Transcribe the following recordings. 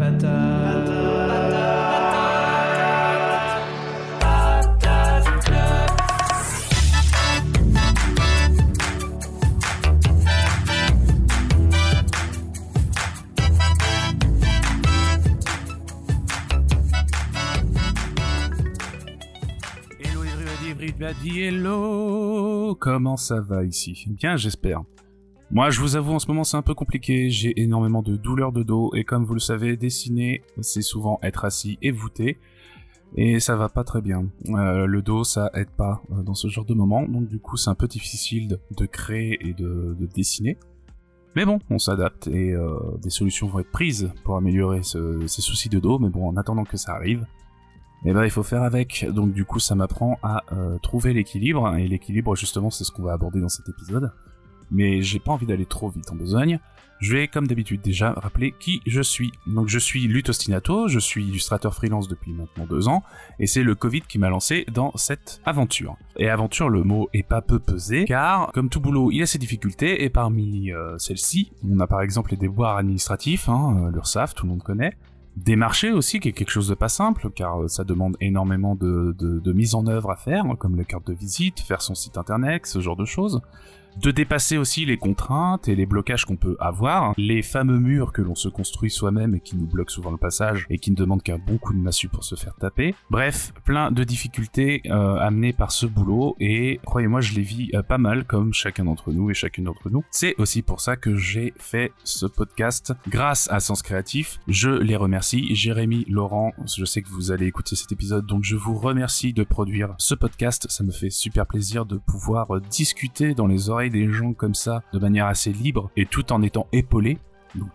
Hello everybody, everybody, hello Comment ça va ici Bien, j'espère. Moi, je vous avoue, en ce moment, c'est un peu compliqué. J'ai énormément de douleurs de dos, et comme vous le savez, dessiner, c'est souvent être assis et voûté, et ça va pas très bien. Euh, le dos, ça aide pas euh, dans ce genre de moment, donc du coup, c'est un peu difficile de, créer et de, de dessiner. Mais bon, on s'adapte et euh, des solutions vont être prises pour améliorer ce- ces soucis de dos. Mais bon, en attendant que ça arrive, eh ben il faut faire avec. Donc du coup, ça m'apprend à euh, trouver l'équilibre et l'équilibre justement, c'est ce qu'on va aborder dans cet épisode. Mais j'ai pas envie d'aller trop vite en besogne. Je vais, comme d'habitude, déjà rappeler qui je suis. Donc je suis Lut Ostinato, je suis illustrateur freelance depuis maintenant deux ans, et c'est le Covid qui m'a lancé dans cette aventure. Et aventure, le mot est pas peu pesé, car comme tout boulot, il a ses difficultés, et parmi euh, celles-ci, on a par exemple les déboires administratifs, hein, euh, l'URSSAF, tout le monde connaît, des marchés aussi, qui est quelque chose de pas simple, car euh, ça demande énormément de, mise en œuvre à faire, comme la carte de visite, faire son site internet, ce genre de choses. De dépasser aussi les contraintes et les blocages qu'on peut avoir, les fameux murs que l'on se construit soi-même et qui nous bloquent souvent le passage et qui ne demandent qu'un bon coup de massue pour se faire taper. Bref, plein de difficultés euh, amenées par ce boulot et croyez-moi, je les vis euh, pas mal comme chacun d'entre nous et chacune d'entre nous. C'est aussi pour ça que j'ai fait ce podcast grâce à Sens Créatif. Je les remercie. Jérémy, Laurent, je sais que vous allez écouter cet épisode, donc je vous remercie de produire ce podcast. Ça me fait super plaisir de pouvoir euh, discuter dans les oreilles des gens comme ça, de manière assez libre et tout en étant épaulé.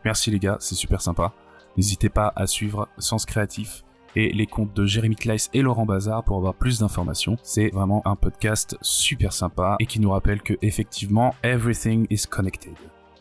Merci les gars, c'est super sympa. N'hésitez pas à suivre Sens Créatif et les comptes de Jérémy Kleiss et Laurent Bazar pour avoir plus d'informations. C'est vraiment un podcast super sympa et qui nous rappelle que effectivement everything is connected.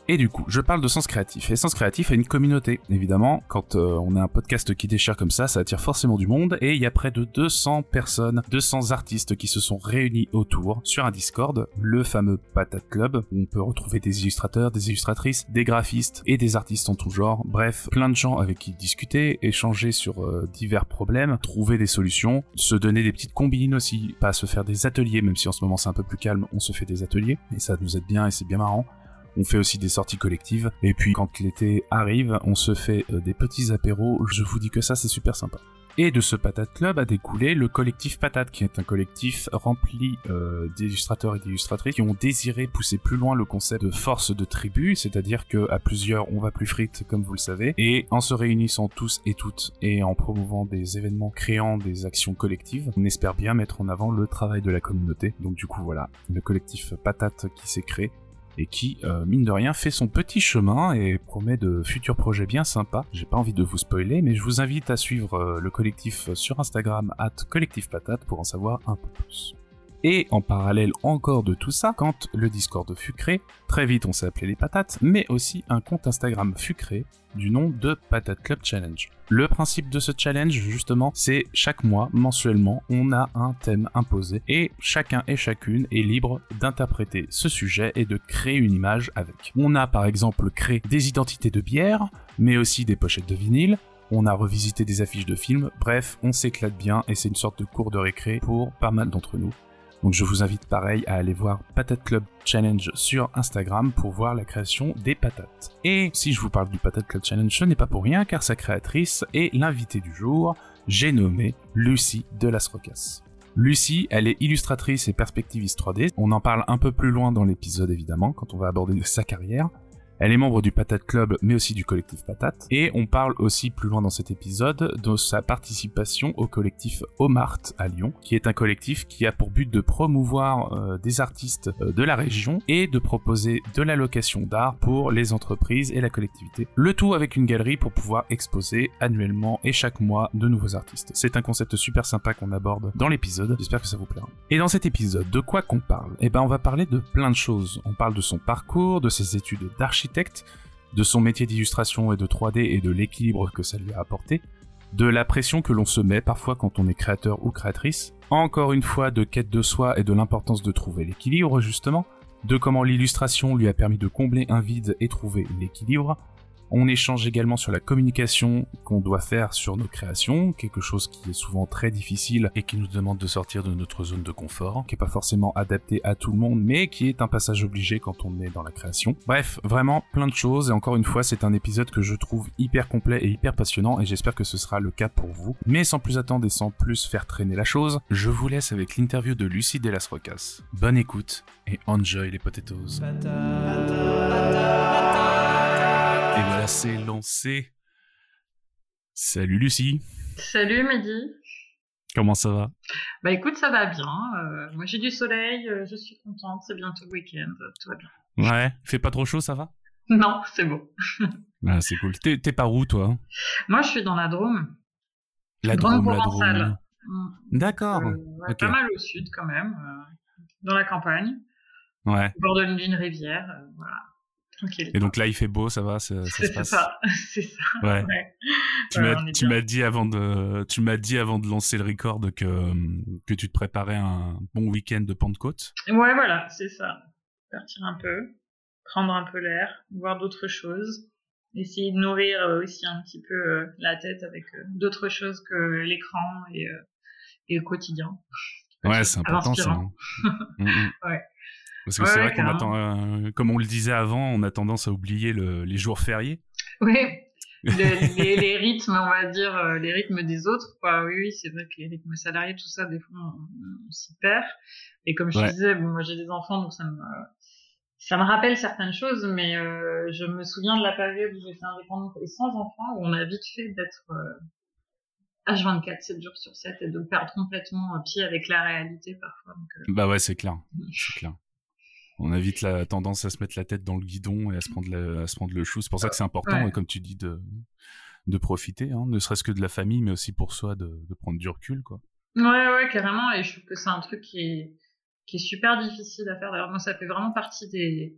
Et du coup, je parle de Sens Créatif. Et Sens Créatif a une communauté, évidemment. Quand euh, on a un podcast qui déchire comme ça, ça attire forcément du monde. Et il y a près de 200 personnes, 200 artistes qui se sont réunis autour sur un Discord, le fameux Patate Club, où on peut retrouver des illustrateurs, des illustratrices, des graphistes et des artistes en tout genre. Bref, plein de gens avec qui discuter, échanger sur euh, divers problèmes, trouver des solutions, se donner des petites combines aussi, pas se faire des ateliers, même si en ce moment c'est un peu plus calme, on se fait des ateliers. Et ça nous aide bien et c'est bien marrant. On fait aussi des sorties collectives. Et puis quand l'été arrive, on se fait euh, des petits apéros. Je vous dis que ça, c'est super sympa. Et de ce Patate Club a découlé le collectif Patate, qui est un collectif rempli euh, d'illustrateurs et d'illustratrices qui ont désiré pousser plus loin le concept de force de tribu, c'est-à-dire que à plusieurs on va plus frites, comme vous le savez, et en se réunissant tous et toutes et en promouvant des événements créant des actions collectives, on espère bien mettre en avant le travail de la communauté. Donc du coup voilà, le collectif Patate qui s'est créé et qui, euh, mine de rien, fait son petit chemin et promet de futurs projets bien sympas. J'ai pas envie de vous spoiler, mais je vous invite à suivre euh, le collectif sur Instagram, at collectifpatate, pour en savoir un peu plus. Et en parallèle encore de tout ça, quand le Discord fut créé, très vite on s'est appelé les patates, mais aussi un compte Instagram fut créé du nom de Patate Club Challenge. Le principe de ce challenge, justement, c'est chaque mois, mensuellement, on a un thème imposé et chacun et chacune est libre d'interpréter ce sujet et de créer une image avec. On a par exemple créé des identités de bière, mais aussi des pochettes de vinyle, on a revisité des affiches de films, bref, on s'éclate bien et c'est une sorte de cours de récré pour pas mal d'entre nous. Donc je vous invite pareil à aller voir Patate Club Challenge sur Instagram pour voir la création des patates. Et si je vous parle du Patate Club Challenge, ce n'est pas pour rien car sa créatrice est l'invitée du jour, j'ai nommé Lucie de Las Rocas. Lucie, elle est illustratrice et perspectiviste 3D. On en parle un peu plus loin dans l'épisode évidemment quand on va aborder sa carrière. Elle est membre du Patate Club, mais aussi du collectif Patate. Et on parle aussi plus loin dans cet épisode de sa participation au collectif Omart à Lyon, qui est un collectif qui a pour but de promouvoir euh, des artistes euh, de la région et de proposer de la location d'art pour les entreprises et la collectivité. Le tout avec une galerie pour pouvoir exposer annuellement et chaque mois de nouveaux artistes. C'est un concept super sympa qu'on aborde dans l'épisode. J'espère que ça vous plaira. Et dans cet épisode, de quoi qu'on parle? Eh ben, on va parler de plein de choses. On parle de son parcours, de ses études de son métier d'illustration et de 3D et de l'équilibre que ça lui a apporté, de la pression que l'on se met parfois quand on est créateur ou créatrice, encore une fois de quête de soi et de l'importance de trouver l'équilibre justement, de comment l'illustration lui a permis de combler un vide et trouver l'équilibre. On échange également sur la communication qu'on doit faire sur nos créations, quelque chose qui est souvent très difficile et qui nous demande de sortir de notre zone de confort, qui est pas forcément adapté à tout le monde, mais qui est un passage obligé quand on est dans la création. Bref, vraiment plein de choses et encore une fois, c'est un épisode que je trouve hyper complet et hyper passionnant et j'espère que ce sera le cas pour vous. Mais sans plus attendre et sans plus faire traîner la chose, je vous laisse avec l'interview de Lucie Delas Rocas. Bonne écoute et enjoy les potatoes. Et voilà, c'est lancé. Salut Lucie. Salut Mehdi. Comment ça va? Bah écoute, ça va bien. Euh, moi j'ai du soleil, euh, je suis contente, c'est bientôt le week-end, tout va bien. Ouais, fait pas trop chaud, ça va? Non, c'est beau. ah, c'est cool. T'es, par où toi? Moi je suis dans la Drôme. La Drôme, la Drôme. Mm. D'accord. Euh, Pas mal au sud quand même, dans la campagne. Ouais. Au bord d'une rivière, voilà. Et donc là, il fait beau, ça va, ça, ça se passe. C'est ça. Ouais. Tu m'as, tu m'as dit avant de, tu m'as dit avant de lancer le record que que tu te préparais un bon week-end de Pentecôte. Ouais, voilà, c'est ça. Partir un peu, prendre un peu l'air, voir d'autres choses, essayer de nourrir euh, aussi un petit peu euh, la tête avec euh, d'autres choses que l'écran et et le quotidien. Ouais, c'est important ça. Mm, mm. ouais. Parce que c'est vrai qu'on attend, euh, comme on le disait avant, on a tendance à oublier le, les jours fériés. Oui, les, les, rythmes, on va dire, euh, les rythmes des autres. Quoi. Oui, oui, c'est vrai que les rythmes salariés, tout ça, des fois, on, s'y perd. Et comme je disais, bon, moi j'ai des enfants, donc ça me, ça me rappelle certaines choses, mais euh, je me souviens de la période où j'étais indépendante et sans enfants, où on a vite fait d'être H24, 7 jours sur 7, et de perdre complètement pied avec la réalité parfois. Donc, bah ouais, c'est clair, c'est clair on a vite la tendance à se mettre la tête dans le guidon et à se prendre, le, à se prendre le chou. C'est pour ça que c'est important, comme tu dis, de, de profiter, hein, ne serait-ce que de la famille, mais aussi pour soi de, de, prendre du recul, quoi. Ouais, ouais, carrément. Et je trouve que c'est un truc qui est, qui est super difficile à faire. D'ailleurs, moi, ça fait vraiment partie des,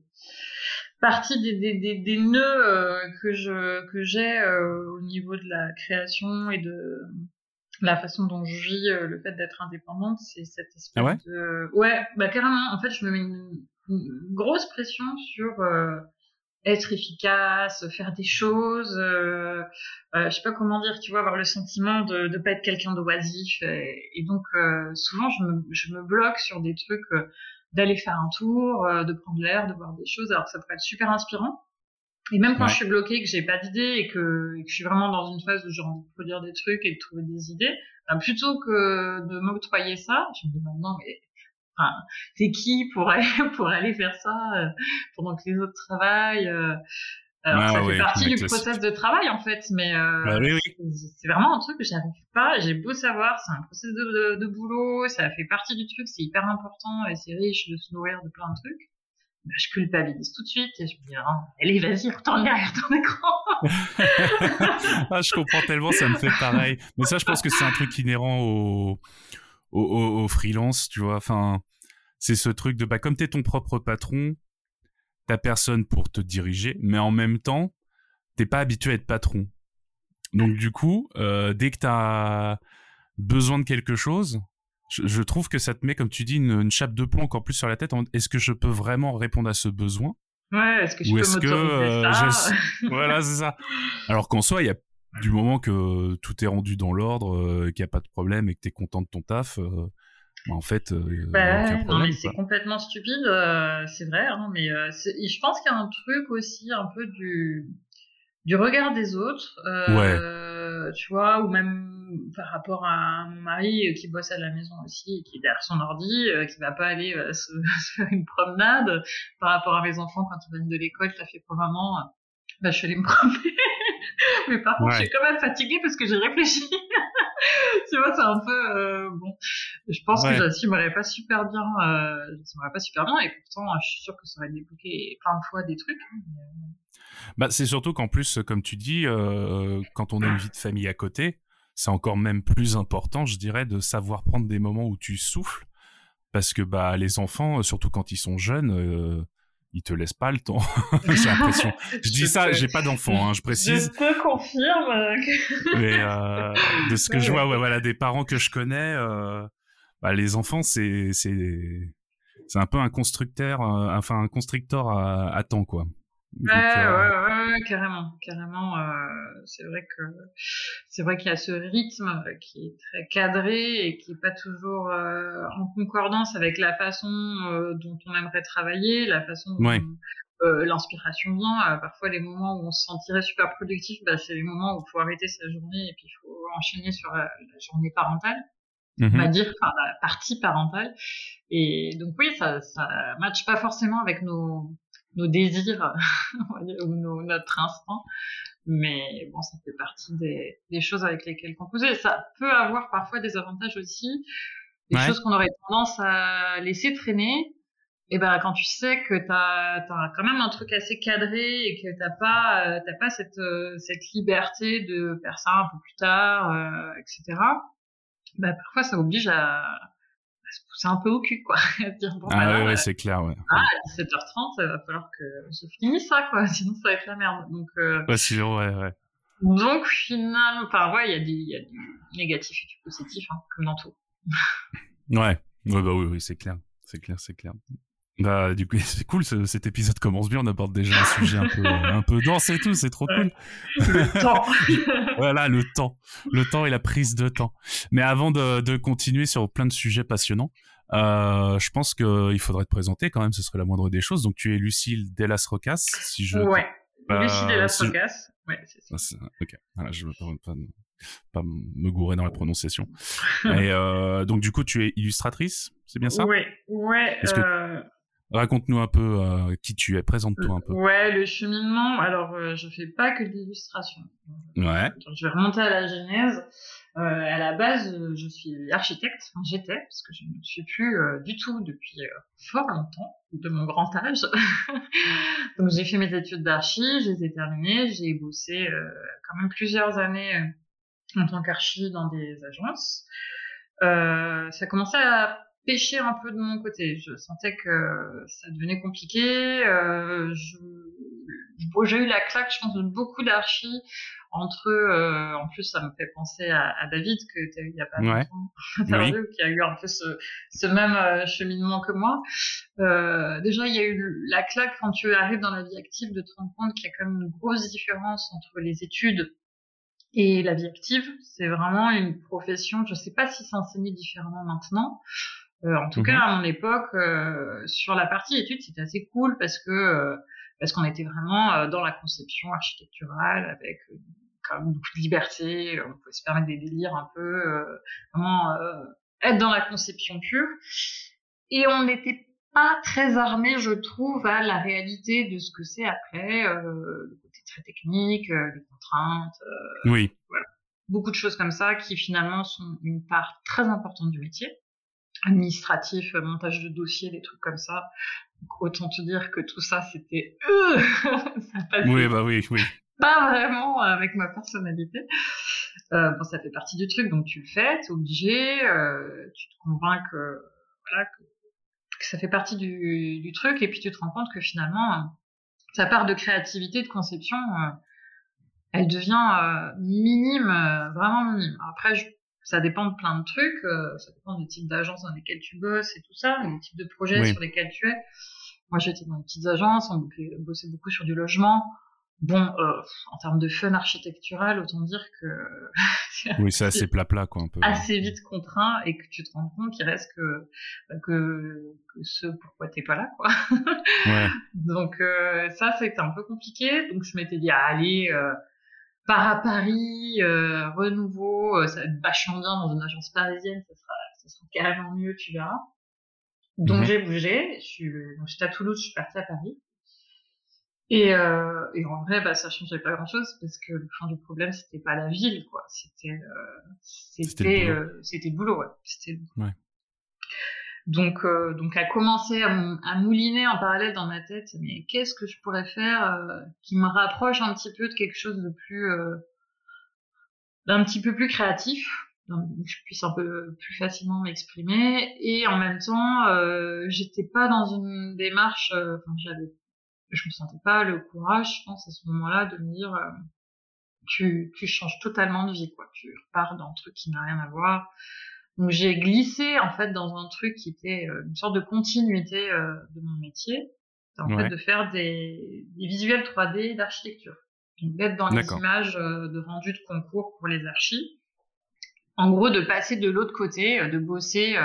partie des, des, des, des nœuds euh, que je, que j'ai euh, au niveau de la création et de, la façon dont je vis euh, le fait d'être indépendante, c'est cette espèce ah ouais? de... Ouais, bah carrément. En fait, je me mets une, une grosse pression sur euh, être efficace, faire des choses, euh, euh, je sais pas comment dire, tu vois, avoir le sentiment de ne pas être quelqu'un de oisif. Et, donc euh, souvent je me, je me bloque sur des trucs euh, d'aller faire un tour, de prendre l'air, de voir des choses. Alors ça pourrait être super inspirant. Et même quand je suis bloquée, que j'ai pas d'idées et que, et que, je suis vraiment dans une phase où j'ai envie de produire des trucs et de trouver des idées, ben, plutôt que de m'octroyer ça, je me dis maintenant bah, mais Enfin, c'est qui pour aller, pour aller faire ça euh, pendant que les autres travaillent euh, alors, ah ça fait partie du process de travail en fait, mais euh, bah c'est vraiment un truc que j'arrive pas. J'ai beau savoir, c'est un process de, de, de, boulot, ça fait partie du truc, c'est hyper important et c'est riche de se nourrir de plein de trucs. Bah, je culpabilise tout de suite et je me dis, ah, allez, vas-y, retourne derrière ton écran. ah, je comprends tellement, ça me fait pareil. Mais ça, je pense que c'est un truc inhérent au, au, au, au freelance, tu vois. Enfin, c'est ce truc de bah comme t'es ton propre patron, t'as personne pour te diriger, mais en même temps, t'es pas habitué à être patron. Donc du coup, euh, dès que t'as besoin de quelque chose, je, trouve que ça te met, comme tu dis, une, chape de plomb encore plus sur la tête. Est-ce que je peux vraiment répondre à ce besoin Ouais, est-ce que je peux que euh, ça Voilà, c'est ça. Alors qu'en soi, il y a du moment que tout est rendu dans l'ordre, euh, qu'il n'y a pas de problème et que tu es content de ton taf, euh, bah, en fait, euh, bah, non mais c'est complètement stupide, euh, c'est vrai, hein, mais euh, je pense qu'il y a un truc aussi un peu du du regard des autres, ouais. tu vois, ou même par rapport à mon mari qui bosse à la maison aussi, qui est derrière son ordi, qui va pas aller se, faire une promenade, par rapport à mes enfants quand ils viennent de l'école, t'as fait pour maman, bah je suis allée me promener. mais par contre, je suis quand même fatiguée parce que j'ai réfléchi. tu vois, c'est un peu euh, bon. Je pense que j'assumerais pas super bien. Euh, j'assumerais pas super bien, et pourtant, je suis sûr que ça aurait débloqué plein de fois des trucs. Hein, euh. Bah, c'est surtout qu'en plus, comme tu dis, euh, quand on a une vie de famille à côté, c'est encore même plus important, je dirais, de savoir prendre des moments où tu souffles, parce que bah les enfants, surtout quand ils sont jeunes. Il te laisse pas le temps. j'ai l'impression. Je dis ça, j'ai pas d'enfant, hein, je précise. Je te confirme. Mais euh, de ce que je vois, ouais, voilà, des parents que je connais, euh, bah, les enfants, c'est c'est c'est un peu un constructeur, euh, enfin un constructeur à, à, temps quoi. Ouais, ouais, ouais, carrément, carrément. Euh, c'est vrai que c'est vrai qu'il y a ce rythme qui est très cadré et qui est pas toujours euh, en concordance avec la façon euh, dont on aimerait travailler, la façon dont l'inspiration vient. parfois, les moments où on se sentirait super productif, bah, c'est les moments où il faut arrêter sa journée et puis il faut enchaîner sur la, journée parentale. On va mhm. dire enfin, la partie parentale. Et donc oui, ça, ça matche pas forcément avec nos nos désirs ou nos, notre instinct. Mais bon, ça fait partie des, des choses avec lesquelles composer. Ça peut avoir parfois des avantages aussi, des choses qu'on aurait tendance à laisser traîner. Et ben quand tu sais que t'as as quand même un truc assez cadré et que t'as pas t'as pas cette cette liberté de faire ça un peu plus tard, euh, etc. Ben parfois ça oblige à c'est un peu au cul, quoi. dire, bon, ah ouais, ouais c'est clair, ouais. Ah, à 17h30, il va falloir que je finisse ça, quoi. Sinon, ça va être la merde. Donc, euh... ouais, ouais, ouais. Donc, finalement, enfin, ouais, il y, a y a du négatif et du positif, hein, comme dans tout. ouais, ouais, bah oui, oui, c'est clair. C'est clair, c'est clair. Bah, du coup, c'est cool, cet épisode commence bien, on aborde déjà un sujet un peu, un peu dense et tout, c'est trop cool. Le temps. voilà, le temps. Le temps et la prise de temps. Mais avant de, de continuer sur plein de sujets passionnants, euh, je pense qu'il faudrait te présenter quand même, ce serait la moindre des choses. Donc, tu es Lucille Delas Rocas, si je. Ouais, Lucille Delas Rocas. Ouais, c'est ça. Ah, ok, voilà, je veux pas, pas, pas, me gourer dans la prononciation. et euh, donc, du coup, tu es illustratrice, c'est bien ça? Ouais, ouais. Euh... Raconte-nous un peu euh, qui tu es, présente-toi un peu. Ouais, le cheminement. Alors, euh, je fais pas que de l'illustration. Ouais. Je vais remonter à la genèse. Euh, à la base, je suis architecte. Enfin, j'étais, parce que je ne suis plus euh, du tout depuis euh, fort longtemps, de mon grand âge. Donc, j'ai fait mes études d'archi, je les ai terminées. J'ai bossé quand même plusieurs années en tant qu'archi dans des agences. ça commençait à pêcher un peu de mon côté. Je sentais que ça devenait compliqué. Euh, j'ai eu la claque, je pense, de beaucoup d'archis entre eux. en plus, ça me fait penser à, à David que tu as eu il y a pas longtemps, qui a eu un peu ce, ce même euh, cheminement que moi. Euh, déjà, il y a eu la claque quand tu arrives dans la vie active de te rendre compte qu'il y a quand même une grosse différence entre les études et la vie active. C'est vraiment une profession. Je sais pas si c'est enseigné différemment maintenant. Euh, en tout cas, mhm. à mon époque, euh, sur la partie études, c'était assez cool parce que euh, parce qu'on était vraiment dans la conception architecturale avec quand même beaucoup de liberté, on pouvait se permettre des délires un peu, vraiment être dans la conception pure. Et on n'était pas très armé, je trouve, à la réalité de ce que c'est après, euh, le côté très technique, les contraintes. oui. Voilà. Beaucoup de choses comme ça qui finalement sont une part très importante du métier administratif, euh, montage de dossiers, des trucs comme ça. autant te dire que tout ça, c'était euh, ça Oui, bah oui, oui. Pas vraiment avec ma personnalité. Euh, bon, ça fait partie du truc, donc tu le fais, t'es obligé, euh, tu te convaincs que voilà que, ça fait partie du, du, truc, et puis tu te rends compte que finalement, sa part de créativité, de conception, euh, elle devient minime, vraiment minime. Après, je ça dépend de plein de trucs, euh, ça dépend du type d'agence dans lesquelles tu bosses et tout ça, du type de projet sur lesquels tu es. Moi, j'étais dans des petites agences, on bossait beaucoup sur du logement. Bon, euh, en termes de fun architectural, autant dire que oui, c'est assez plat-plat, quoi, un peu. Assez vite contraint et que tu te rends compte qu'il reste que que, que ce pourquoi t'es pas là, quoi. ouais. Donc euh, ça, c'était un peu compliqué. Donc je m'étais dit, ah, allez, euh, part à Paris, euh, renouveau, euh, ça va être vachement bien dans une agence parisienne, ça sera, ça sera carrément mieux, tu verras. Donc mhm. j'ai bougé, je suis, donc j'étais à Toulouse, je suis partie à Paris. Et, euh, et en vrai, bah, ça changeait pas grand chose parce que le fond du problème, c'était pas la ville, quoi. C'était, euh, c'était, c'était le boulot, ouais. C'était ouais. Donc, euh, donc, à commencer à, mouliner en parallèle dans ma tête, mais qu'est-ce que je pourrais faire euh, qui me rapproche un petit peu de quelque chose de plus, euh, d'un petit peu plus créatif, donc je puisse un peu plus facilement m'exprimer, et en même temps, euh, j'étais pas dans une démarche, enfin, j'avais, je me sentais pas le courage, je pense à ce moment-là, de me dire, tu, tu changes totalement de vie, quoi, tu repars dans un truc qui n'a rien à voir donc j'ai glissé en fait dans un truc qui était euh, une sorte de continuité euh, de mon métier, en fait de faire des, des visuels 3D d'architecture. Donc d'être dans les images de rendu de concours pour les archives. En gros, de passer de l'autre côté, de bosser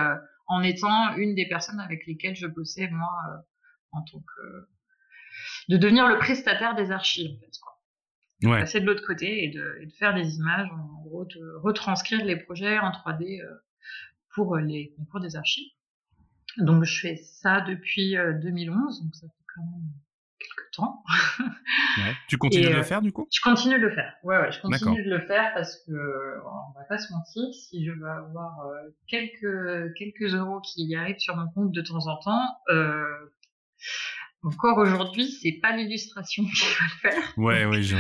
en étant une des personnes avec lesquelles je bossais moi en tant que de devenir le prestataire des archives en fait quoi. Passer de l'autre côté et de, et de, faire des images en gros de retranscrire les projets en 3D euh, pour les concours des archives. Donc je fais ça depuis 2011 euh, donc ça fait quand même quelques temps. ouais. Tu continues de le euh, faire du coup? Je continue de le faire. Ouais ouais, je continue de le faire parce que on va pas se mentir, si je veux avoir quelques quelques euros qui y arrivent sur mon compte de temps en temps, euh, encore aujourd'hui, c'est pas l'illustration qui va le faire. Ouais, oui, je...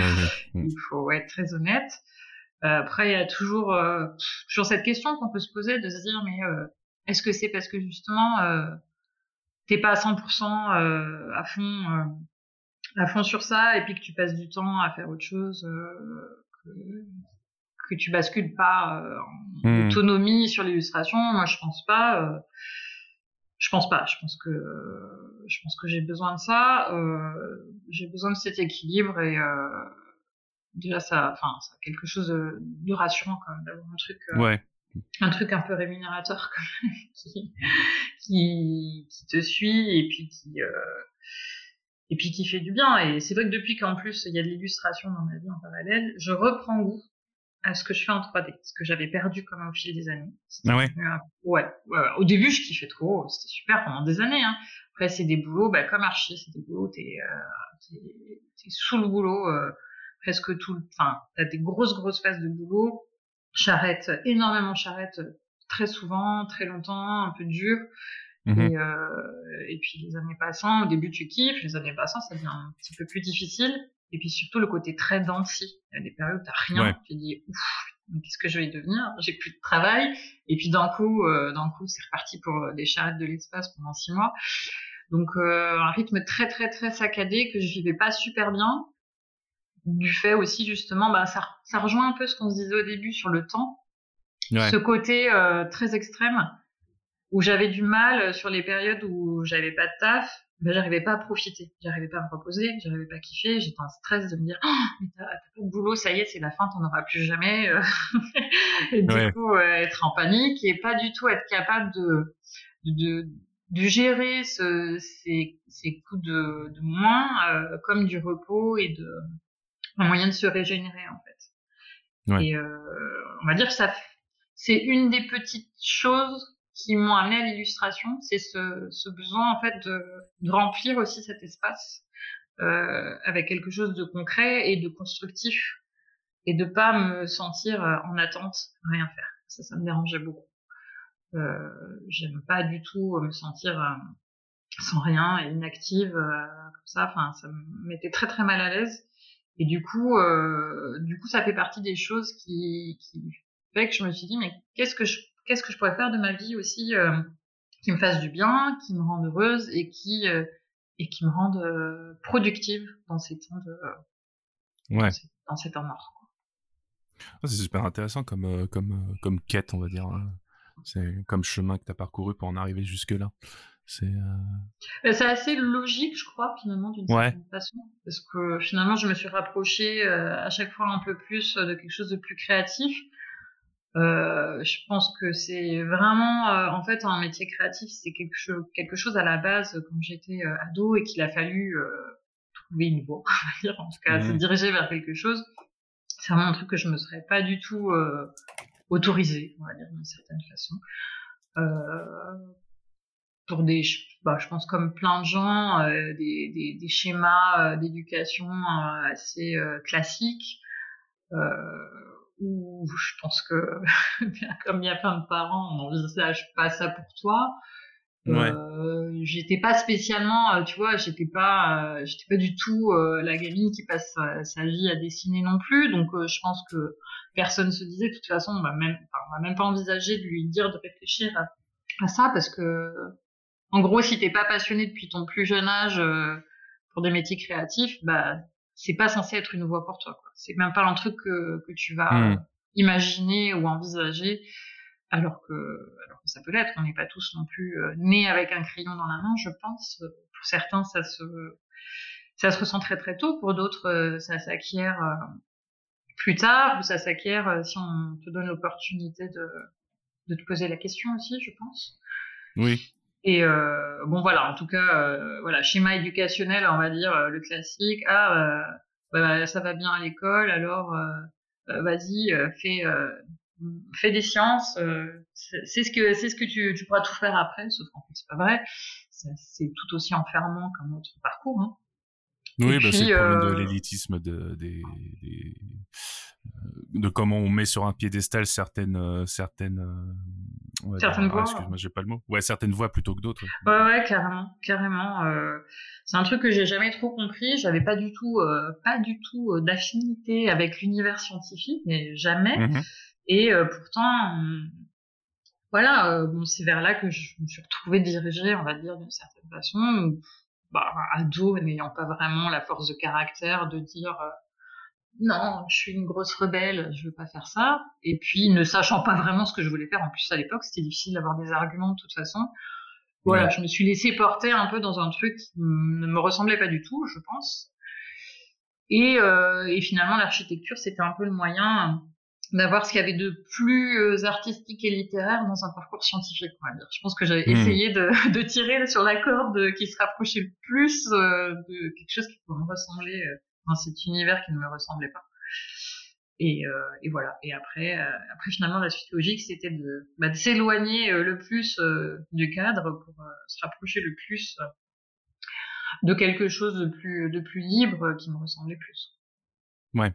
Il faut être très honnête. Euh, après, il y a toujours, euh, toujours cette question qu'on peut se poser de se dire, mais euh, est-ce que c'est parce que justement, euh, t'es pas à 100% euh, à fond, à fond sur ça, et puis que tu passes du temps à faire autre chose, que, que tu bascules pas en hmm. autonomie sur l'illustration Moi, je pense pas je pense pas. Je pense que je pense que j'ai besoin de ça. Euh, j'ai besoin de cet équilibre et euh, déjà ça, enfin, ça quelque chose de, rassurant quand même d'avoir un truc, euh, ouais. un truc un peu rémunérateur quand même, qui, qui, qui te suit et puis qui euh, et puis qui fait du bien. Et c'est vrai que depuis qu'en plus il y a de l'illustration dans ma vie en parallèle, je reprends goût à ce que je fais en 3D, ce que j'avais perdu comme au fil des années. Ah ouais? ouais, ouais, Au début, je kiffais trop, c'était super pendant des années. Hein. Après, c'est des boulots, bah, comme archi, c'est des boulots, t'es euh, sous le boulot euh, presque tout le... Enfin, t'as des grosses, grosses phases de boulot, charrette, énormément charrette, très souvent, très longtemps, un peu dur. Mhm. Et, euh, et puis les années passant, au début tu kiffes, les années passant ça devient un petit peu plus difficile. Et puis surtout le côté très densi. Il y a des périodes où t'as rien, tu te dis ouf, qu'est-ce que je vais devenir? J'ai plus de travail. Et puis d'un coup, euh, d'un coup, c'est reparti pour euh, des charrettes de l'espace pendant six mois. Donc euh, un rythme très très très saccadé que je vivais pas super bien. Du fait aussi justement, bah ça, ça rejoint un peu ce qu'on se disait au début sur le temps. Ce côté euh, très extrême où j'avais du mal sur les périodes où j'avais pas de taf ben, j'arrivais pas à profiter, j'arrivais pas à me reposer, j'arrivais pas à kiffer, j'étais en stress de me dire oh, mais t'as pas de boulot, ça y est, c'est la fin, t'en auras plus jamais. Euh. et du coup, euh, être en panique et pas du tout être capable de de, de gérer ce, ces, ces coups de, de moins euh, comme du repos et de un moyen de se régénérer en fait. Ouais. Et on va dire que ça c'est une des petites choses qui m'ont amené à l'illustration, c'est ce, ce, besoin en fait de, de, remplir aussi cet espace euh, avec quelque chose de concret et de constructif et de pas me sentir euh, en attente, rien faire. Ça, ça me dérangeait beaucoup. Euh, J'aime pas du tout me sentir euh, sans rien et inactive euh, comme ça. Enfin, ça me mettait très très mal à l'aise. Et du coup, du coup, ça fait partie des choses qui, qui fait que je me suis dit mais qu'est-ce que je qu'est-ce que je pourrais faire de ma vie aussi euh, qui me fasse du bien, qui me rende heureuse et qui euh, et qui me rende euh, productive dans ces temps de ouais. dans ces, temps morts. Ah, c'est super intéressant comme comme comme quête, on va dire. Hein. C'est comme chemin que tu as parcouru pour en arriver jusque là. C'est c'est assez logique, je crois, finalement, d'une certaine façon. Parce que finalement, je me suis rapprochée à chaque fois un peu plus de quelque chose de plus créatif. Euh, je pense que c'est vraiment, euh, en fait, un métier créatif, c'est quelque chose, quelque chose à la base quand j'étais euh, ado et qu'il a fallu trouver une voie, on va dire, en tout cas, se mmh. diriger vers quelque chose. C'est vraiment un truc que je me serais pas du tout autorisé, on va dire, d'une certaine façon. Pour des, bah, je pense comme plein de gens, des, des, des, schémas d'éducation assez classiques. Euh, où je pense que comme il y a plein de parents, on n'envisage pas ça pour toi. Euh, j'étais pas spécialement, euh, tu vois, j'étais pas, euh, j'étais pas du tout euh, la gamine qui passe sa, vie à dessiner non plus. Donc, je pense que personne se disait, de toute façon, on va même, on va même pas envisager de lui dire de réfléchir à, ça parce que, en gros, si t'es pas passionné depuis ton plus jeune âge pour des métiers créatifs, bah c'est pas censé être une voie pour toi. Quoi. C'est même pas un truc que, que tu vas hmm. imaginer ou envisager alors que, alors que ça peut l'être. On n'est pas tous non plus nés avec un crayon dans la main, je pense. Pour certains, ça se, ça se ressent très très tôt. Pour d'autres, ça s'acquiert plus tard ou ça s'acquiert si on te donne l'opportunité de, de te poser la question aussi, je pense. Oui. Et euh, bon voilà, en tout cas, euh, voilà, schéma éducationnel, on va dire euh, le classique. Ah, bah, ça va bien à l'école, alors vas-y, fais fais des sciences. c'est ce que c'est ce que tu, tu pourras tout faire après, sauf qu'en fait c'est pas vrai. C'est tout aussi enfermant qu'un autre parcours. Hein. Oui, bah, c'est le problème de l'élitisme de, des, de comment on met sur un piédestal certaines certaines certaines voix. Excuse-moi, j'ai pas le mot. Ouais, certaines voix plutôt que d'autres. Ouais, ouais, carrément, carrément. Euh, c'est un truc que j'ai jamais trop compris. J'avais pas du tout, euh, pas du tout euh, d'affinité avec l'univers scientifique, mais jamais. Mhm. Et pourtant, voilà, bon, c'est vers là que je me suis retrouvée dirigée, on va dire, d'une certaine façon. Bah, ado, n'ayant pas vraiment la force de caractère de dire non, je suis une grosse rebelle, je veux pas faire ça. Et puis, ne sachant pas vraiment ce que je voulais faire, en plus à l'époque, c'était difficile d'avoir des arguments de toute façon. Voilà, je me suis laissé porter un peu dans un truc qui ne me ressemblait pas du tout, je pense. Et, euh, et finalement, l'architecture, c'était un peu le moyen d'avoir ce qu'il y avait de plus euh, artistique et littéraire dans un parcours scientifique, on va dire. Je pense que j'avais hmm. essayé de, de, tirer sur la corde qui se rapprochait le plus euh, de quelque chose qui pouvait me ressembler dans cet univers qui ne me ressemblait pas. Et, euh, et voilà. Et après, euh, après finalement, la suite logique, c'était de, bah, de s'éloigner euh, le plus du cadre pour se rapprocher le plus de quelque chose de plus, de plus libre qui me ressemblait plus. Ouais.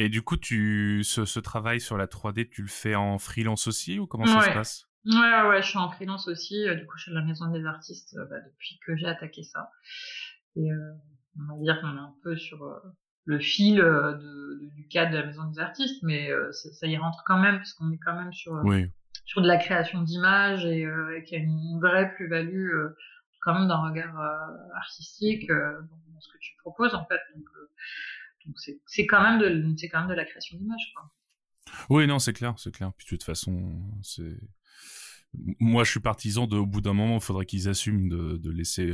Et du coup, tu, ce, ce, travail sur la 3D, tu le fais en freelance aussi ou comment ça se passe? Ouais, ouais, je suis en freelance aussi. Du coup, je suis à la Maison des Artistes bah, depuis que j'ai attaqué ça. Et euh, on va dire qu'on est un peu sur euh, le fil euh, de, du cadre de la maison des artistes, mais euh, ça, y rentre quand même, parce qu'on est quand même sur, sur de la création d'images et, et qu'il y a une vraie plus-value quand même d'un regard artistique dans, ce que tu proposes en fait. Donc c'est quand même de c'est quand même de la création d'images quoi. Oui non c'est clair c'est clair puis de toute façon c'est moi je suis partisan de au bout d'un moment il faudrait qu'ils assument de, de laisser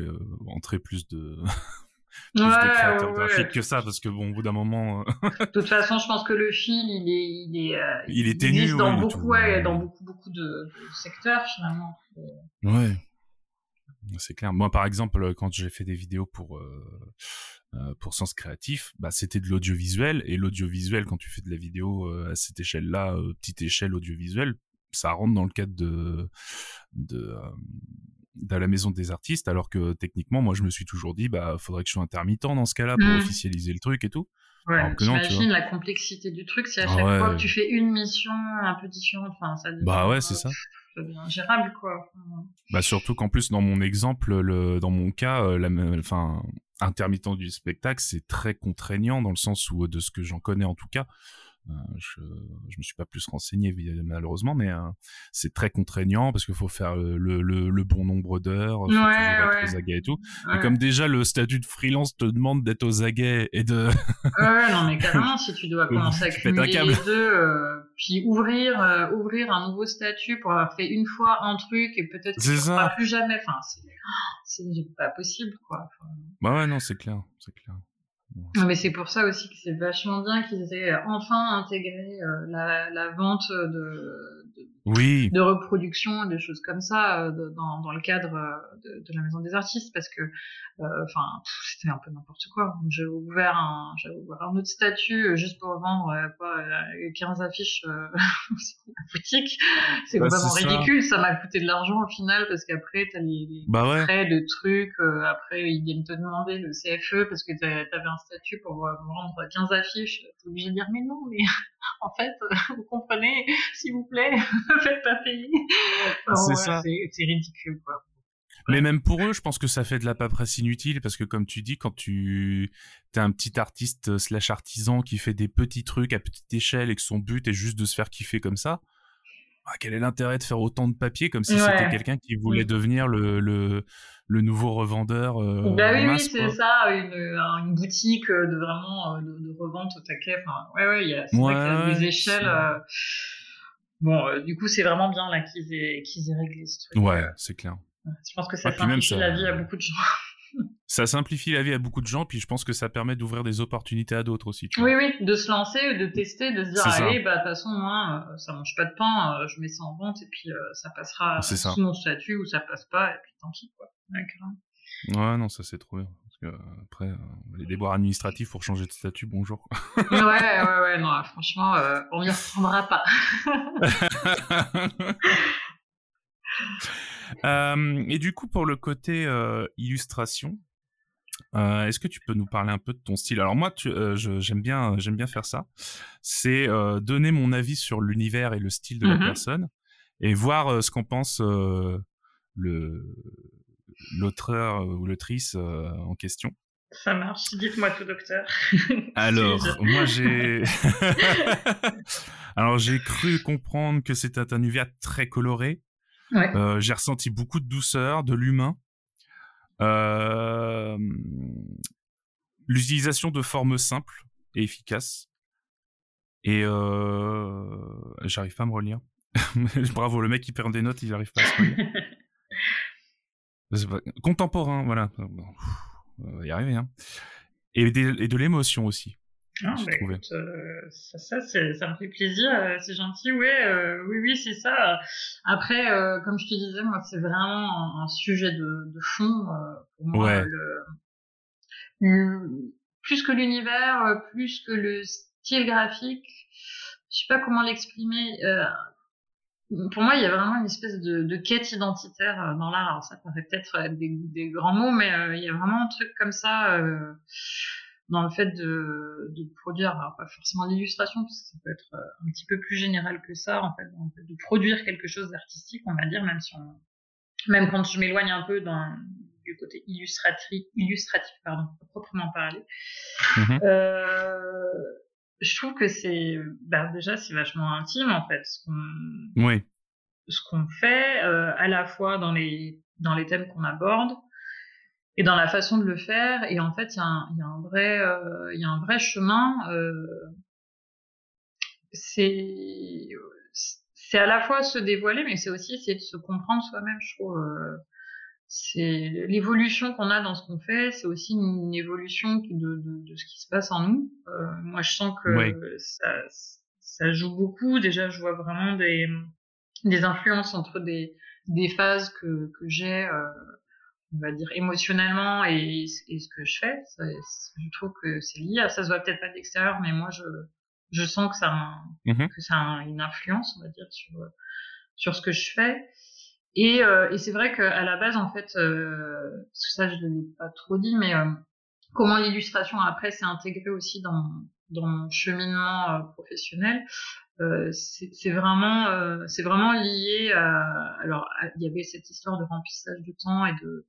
entrer plus de plus ouais, de créateurs graphiques que ça, parce que bon, au bout d'un moment. Euh, de toute façon, je pense que le fil, il est, il est, euh, il est ténu, dans beaucoup, ouais, dans beaucoup, beaucoup de, secteurs finalement. Ouais. C'est clair. Moi, par exemple, quand j'ai fait des vidéos pour euh, euh pour Sens Créatif, bah, c'était de l'audiovisuel et l'audiovisuel, quand tu fais de la vidéo à cette échelle-là, petite échelle audiovisuelle, ça rentre dans le cadre de de dans la maison des artistes, alors que techniquement, moi, je me suis toujours dit, bah, faudrait que je sois intermittent dans ce cas-là pour mmh. officialiser le truc et tout. Ouais, t'imagines la complexité du truc, c'est à chaque fois que tu fais une mission un peu différente, enfin, ça devient, Bah ouais, c'est ça. Gérable, quoi. Bah surtout qu'en plus, dans mon exemple, le, dans mon cas, euh, la, intermittent du spectacle, c'est très contraignant dans le sens où, de ce que j'en connais en tout cas, euh, je, je me suis pas plus renseigné malheureusement, mais euh, c'est très contraignant parce qu'il faut faire le, le, le, bon nombre d'heures, toujours être aux aguets et tout. Et comme déjà le statut de freelance te demande d'être aux aguets et de. ouais, non mais carrément, si tu dois commencer à cumuler les deux, euh, puis ouvrir ouvrir un nouveau statut pour avoir fait une fois un truc et peut-être que plus jamais. Enfin, c'est pas possible quoi. Bah ouais, non, c'est clair, c'est clair. Mais c'est pour ça aussi que c'est vachement bien qu'ils aient enfin intégré euh, la, la, vente de, oui. de reproduction, des choses comme ça euh, dans, dans, le cadre euh, de, de, la maison des artistes parce que euh, enfin c'était un peu n'importe quoi. J'ai ouvert un j'ai ouvert un autre statut juste pour vendre quoi 15 affiches euh, sur la boutique. C'est bah, vraiment ridicule, ça m'a coûté de l'argent au final parce qu'après t'as les, les bah frais de trucs, après ils viennent te demander le CFE parce que t'avais un statut pour vendre 15 affiches, t'es obligé de dire mais non mais en fait vous comprenez s'il vous plaît faites pas payer. c'est ça. C'est ridicule, quoi. Mais même pour eux, je pense que ça fait de la paperasse inutile parce que comme tu dis, quand tu es un petit artiste euh, slash artisan qui fait des petits trucs à petite échelle et que son but est juste de se faire kiffer comme ça, bah, quel est l'intérêt de faire autant de papier comme si c'était quelqu'un qui voulait devenir le, le, le, nouveau revendeur euh, bah oui, oui, c'est ça, une, une, boutique de vraiment euh, de, revente au taquet. Enfin, ouais, ouais, il y a, vrai qu'il y a des échelles. bon, du coup, c'est vraiment bien là qu'ils aient, qu'ils aient réglé ce truc. Ouais, c'est clair. Je pense que ça simplifie la vie à beaucoup de gens. ça simplifie la vie à beaucoup de gens, puis je pense que ça permet d'ouvrir des opportunités à d'autres aussi. Oui, oui, de se lancer, de tester, de se dire, allez, bah, de toute façon, moi, euh, ça mange pas de pain, euh, je mets ça en vente, et puis euh, ça passera sous mon statut, ou ça passe pas, et puis tant pis, quoi. Ouais, non, ça c'est trop bien. Parce que, après, les déboires administratifs pour changer de statut, bonjour. ouais, ouais, ouais, non, franchement, on n'y reprendra pas. Euh, et du coup, pour le côté euh, illustration, euh, est-ce que tu peux nous parler un peu de ton style? Alors moi, j'aime bien, j'aime bien faire ça. C'est donner mon avis sur l'univers et le style de la mm-hmm. personne et voir ce qu'en pense le l'auteur ou l'autrice en question. Ça marche. Dites-moi tout, docteur. Alors, moi j'ai. Alors j'ai cru comprendre que c'était un univers très coloré, euh, j'ai ressenti beaucoup de douceur, de l'humain. Euh, l'utilisation de formes simples et efficaces. Et euh, j'arrive pas à me relire. Bravo, le mec qui perd des notes, il arrive pas à se relire. Contemporain, voilà. on va y arriver. Hein. Et, et de l'émotion aussi. Ah, bah, écoute, euh, ça, ça, ça, me fait plaisir, euh, c'est gentil, ouais, euh, oui, oui, c'est ça. Après, comme je te disais, moi, c'est vraiment un, sujet de, de fond pour moi. Le, plus que l'univers, plus que le style graphique, je sais pas comment l'exprimer. Pour moi, il y a vraiment une espèce de, de quête identitaire dans l'art. Alors, ça paraît peut-être des, des, grands mots, mais il y a vraiment un truc comme ça dans le fait de, de produire, alors pas forcément l'illustration, parce que ça peut être euh, un petit peu plus général que ça, en fait, en fait de produire quelque chose d'artistique, on va dire, même si on, même quand je m'éloigne un peu dans, du côté illustratif, illustratif pardon, proprement parler. Mm-hmm. Euh, je trouve que c'est, bah déjà, c'est vachement intime, en fait, ce qu'on, oui. ce qu'on fait, euh, à la fois dans les, dans les thèmes qu'on aborde, et dans la façon de le faire. Et en fait, il y, y, a un vrai, euh, il y a un vrai chemin. Euh, c'est, c'est à la fois se dévoiler, mais c'est aussi essayer de se comprendre soi-même. Je trouve. C'est l'évolution qu'on a dans ce qu'on fait, c'est aussi une, évolution de, de, de, ce qui se passe en nous. Euh, moi, je sens que ça, ça joue beaucoup. Déjà, je vois vraiment des, des influences entre des, des phases que, que j'ai euh, on va dire émotionnellement et, ce que je fais. je trouve que c'est lié. Ça se voit peut-être pas de l'extérieur, mais moi je je sens que ça a, mm-hmm. que ça a une influence, on va dire, sur sur ce que je fais. Et, euh, et c'est vrai qu'à la base, en fait, euh, ça je ne l'ai pas trop dit, mais euh, comment l'illustration après s'est intégrée aussi dans dans mon cheminement euh, professionnel. Euh, c'est vraiment euh, c'est vraiment lié à alors il y avait cette histoire de remplissage de temps et de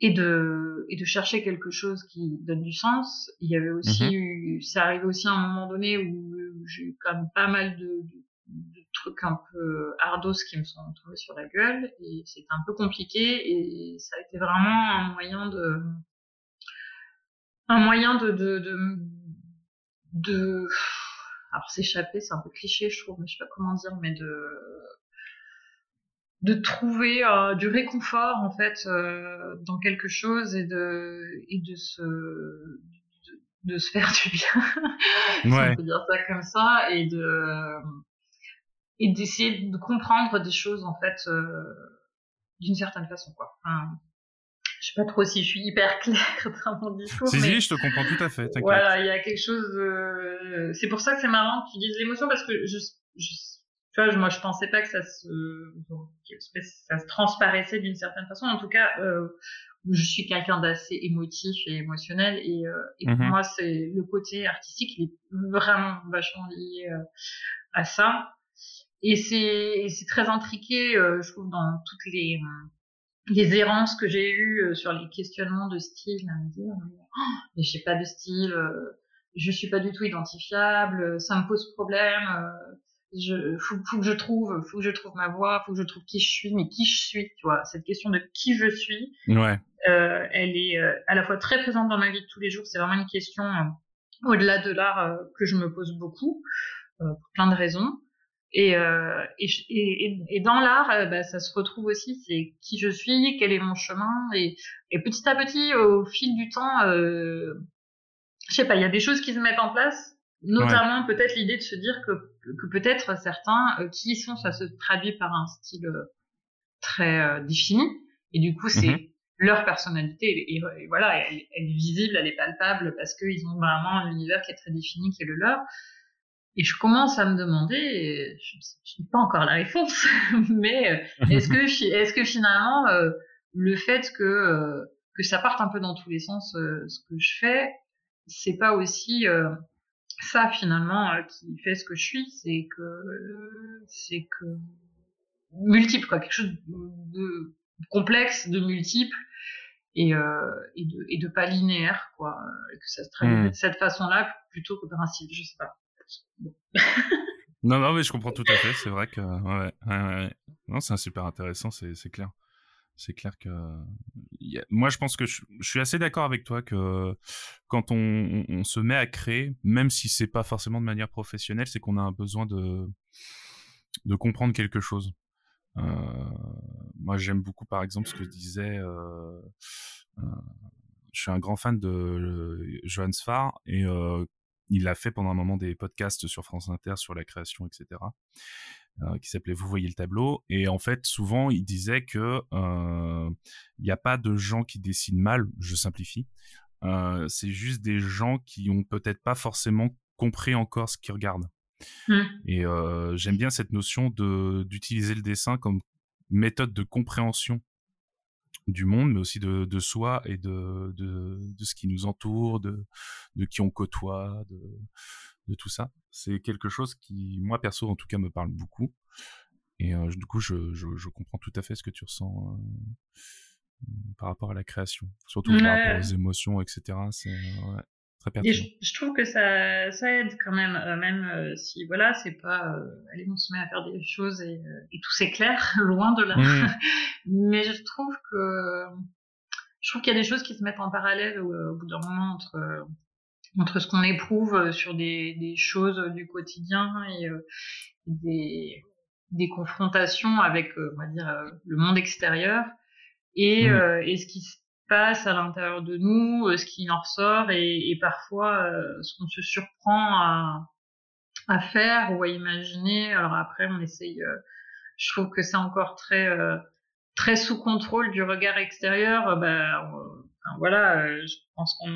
et de et de chercher quelque chose qui donne du sens il y avait aussi mm-hmm. eu, ça arrivait aussi à un moment donné où j'ai eu quand même pas mal de, de, de, trucs un peu ardos qui me sont tombés sur la gueule et c'était un peu compliqué et ça a été vraiment un moyen de un moyen de de, de, de alors s'échapper, c'est un peu cliché, je trouve, mais je sais pas comment dire, mais de de trouver euh, du réconfort en fait euh, dans quelque chose et de et de se de, se faire du bien, ouais. on peut dire ça comme ça, et de et d'essayer de comprendre des choses en fait euh, d'une certaine façon quoi. Enfin, je sais pas trop si je suis hyper claire dans mon discours. Si, mais... je te comprends tout à fait. Voilà, il y a quelque chose. C'est pour ça que c'est marrant que tu dises l'émotion parce que je, je, tu vois, moi je pensais pas que ça se, ça se transparaissait d'une certaine façon. En tout cas, euh, je suis quelqu'un d'assez émotif et émotionnel et, euh, et pour mhm. moi c'est le côté artistique, il est vraiment vachement lié euh, à ça. Et c'est très intriqué, euh, je trouve, dans toutes les les errances que j'ai eues euh, sur les questionnements de style, à me dire oh, mais j'ai pas de style, euh, je suis pas du tout identifiable, ça me pose problème, euh, je faut, faut, que je trouve, faut que je trouve ma voix, faut que je trouve qui je suis, mais qui je suis, tu vois, cette question de qui je suis, ouais. euh, elle est à la fois très présente dans ma vie de tous les jours, c'est vraiment une question au-delà de l'art que je me pose beaucoup pour plein de raisons. Et, euh, et, et, et, dans l'art, euh, bah, ça se retrouve aussi, c'est qui je suis, quel est mon chemin, et, et petit à petit, au fil du temps, euh, je sais pas, il y a des choses qui se mettent en place, notamment peut-être l'idée de se dire que, que peut-être certains euh, qui sont, ça se traduit par un style euh, très défini, et du coup c'est mm-hmm. leur personnalité, et, voilà, elle, elle, est visible, elle est palpable, parce qu'ils ont vraiment un univers qui est très défini, qui est le leur. Et je commence à me demander, je n'ai pas encore la réponse, mais euh, est-ce que, est-ce que finalement euh, le fait que euh, que ça parte un peu dans tous les sens, ce que je fais, c'est pas aussi ça finalement qui fait ce que je suis, c'est que c'est que multiple quoi, quelque chose de complexe, de multiple et, et de et de pas linéaire quoi, que ça se traduit mmh. de cette façon-là plutôt que par un style, je sais pas. non, non, mais je comprends tout à fait. C'est vrai que, non, c'est super intéressant, c'est clair. C'est clair que, moi, je pense que je, suis assez d'accord avec toi que quand on, on, se met à créer, même si c'est pas forcément de manière professionnelle, c'est qu'on a un besoin de, de comprendre quelque chose. Euh, moi, j'aime beaucoup, par exemple, ce que disait. Euh, euh, je suis un grand fan de Johannes Farr et il a fait pendant un moment des podcasts sur France Inter sur la création, etc. Euh, qui s'appelait Vous voyez le tableau. Et en fait, souvent, il disait que euh, il n'y a pas de gens qui dessinent mal, je simplifie. Euh, c'est juste des gens qui ont peut-être pas forcément compris encore ce qu'ils regardent. Mmh. Et j'aime bien cette notion de d'utiliser le dessin comme méthode de compréhension du monde, mais aussi de, de soi et de, de, de, ce qui nous entoure, de, de qui on côtoie, de, de tout ça. C'est quelque chose qui, moi perso, en tout cas, me parle beaucoup. Et euh, du coup, je, je, je, comprends tout à fait ce que tu ressens euh, par rapport à la création, surtout par rapport aux émotions, etc. C'est ouais. Et je, trouve que ça, ça aide quand même, euh, même si voilà, c'est pas allez on se met à faire des choses et, et tout s'éclaire, loin de là. Mmh. Mais je trouve que je trouve qu'il y a des choses qui se mettent en parallèle au, bout d'un moment entre entre ce qu'on éprouve sur des, des choses du quotidien et des des confrontations avec on va dire le monde extérieur et, mmh. et ce qui se passe à l'intérieur de nous, euh, ce qui en ressort et, et parfois euh, ce qu'on se surprend à, à, faire ou à imaginer. Alors après, on essaye. Euh, je trouve que c'est encore très très sous contrôle du regard extérieur. Ben, voilà, je pense qu'on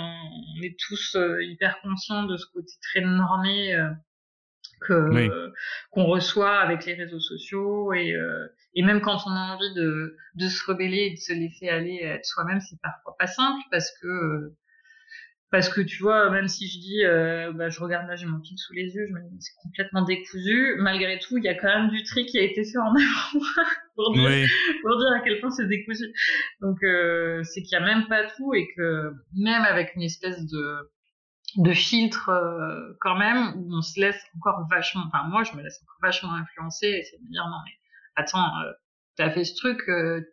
est tous hyper conscients de ce côté très normé que qu'on reçoit avec les réseaux sociaux et euh, et même quand on a envie de de se rebeller et de se laisser aller être soi-même c'est parfois pas simple parce que parce que tu vois même si je dis euh, bah je regarde là j'ai mon fil sous les yeux je me dis c'est complètement décousu malgré tout il y a quand même du tri qui a été fait en avant pour dire pour dire à quel point c'est décousu. Donc euh, c'est qu'il y a même pas tout et que même avec une espèce de de filtre euh, quand même où on se laisse encore vachement enfin moi je me laisse encore vachement influencer et c'est de me dire non mais attends euh, t'as fait ce truc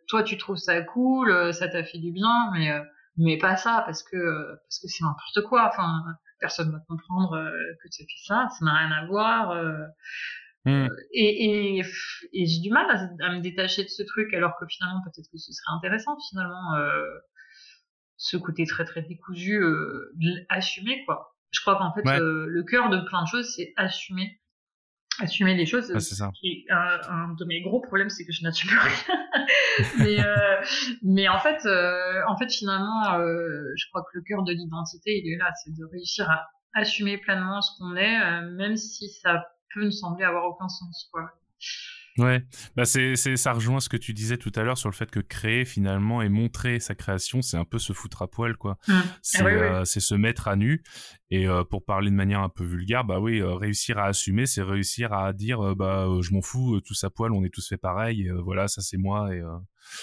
toi tu trouves ça cool ça t'a fait du bien mais mais pas ça parce que parce que c'est n'importe quoi. Enfin personne va comprendre que tu as fait ça ça n'a rien à voir mmh. et, et, et j'ai du mal à, à, me détacher de ce truc alors que finalement peut-être que ce serait intéressant finalement ce côté très très décousu, euh, assumer quoi. Je crois qu'en fait euh, le cœur de plein de choses c'est assumer, assumer les choses. c'est ça. un, un, de mes gros problèmes c'est que je n'assume rien. mais euh, mais en fait euh, en fait finalement euh, je crois que le cœur de l'identité il est là, c'est de réussir à assumer pleinement ce qu'on est, même si ça peut nous sembler avoir aucun sens quoi. Ouais, bah c'est, c'est, ça rejoint ce que tu disais tout à l'heure sur le fait que créer finalement et montrer sa création, c'est un peu se foutre à poil, quoi. Mmh. C'est, ah euh, c'est se mettre à nu. Et euh, pour parler de manière un peu vulgaire, bah oui, euh, réussir à assumer, c'est réussir à dire, bah je m'en fous, tous à poil, on est tous fait pareil, et, voilà, ça c'est moi, et,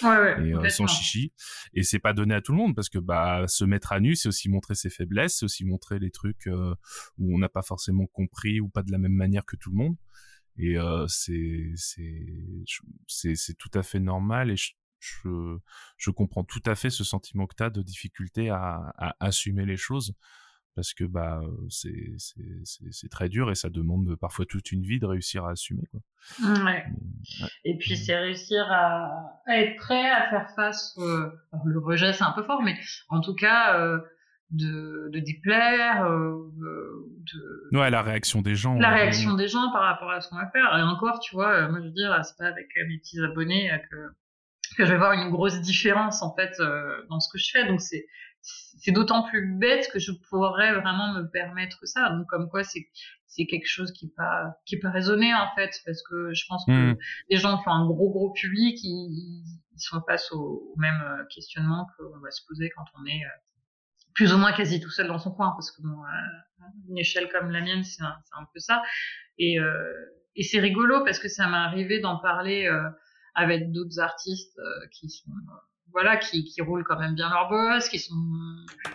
ouais, et sans chichi. Et c'est pas donné à tout le monde parce que bah se mettre à nu, c'est aussi montrer ses faiblesses, c'est aussi montrer les trucs où on n'a pas forcément compris ou pas de la même manière que tout le monde et euh, c'est c'est c'est tout à fait normal et je, je, je comprends tout à fait ce sentiment que tu as de difficulté à, à assumer les choses parce que bah c'est c'est très dur et ça demande parfois toute une vie de réussir à assumer quoi. Ouais. Et puis c'est réussir à, être prêt à faire face euh, le rejet c'est un peu fort mais en tout cas euh, de, de déplaire euh, de ouais la réaction des gens la réaction des gens par rapport à ce qu'on va faire et encore tu vois moi je veux dire c'est pas avec mes petits abonnés que que je vais voir une grosse différence en fait dans ce que je fais donc c'est c'est d'autant plus bête que je pourrais vraiment me permettre ça. Donc comme quoi c'est c'est quelque chose qui pas qui pas raisonné en fait parce que je pense que hmm. les gens qui ont un gros gros public ils, ils sont face au, même euh, questionnement qu'on va se poser quand on est euh, plus ou moins quasi tout seul dans son coin parce que bon, euh, une échelle comme la mienne c'est un, peu ça et et c'est rigolo parce que ça m'est arrivé d'en parler avec d'autres artistes qui sont voilà, qui, qui roulent quand même bien leur boss, qui sont,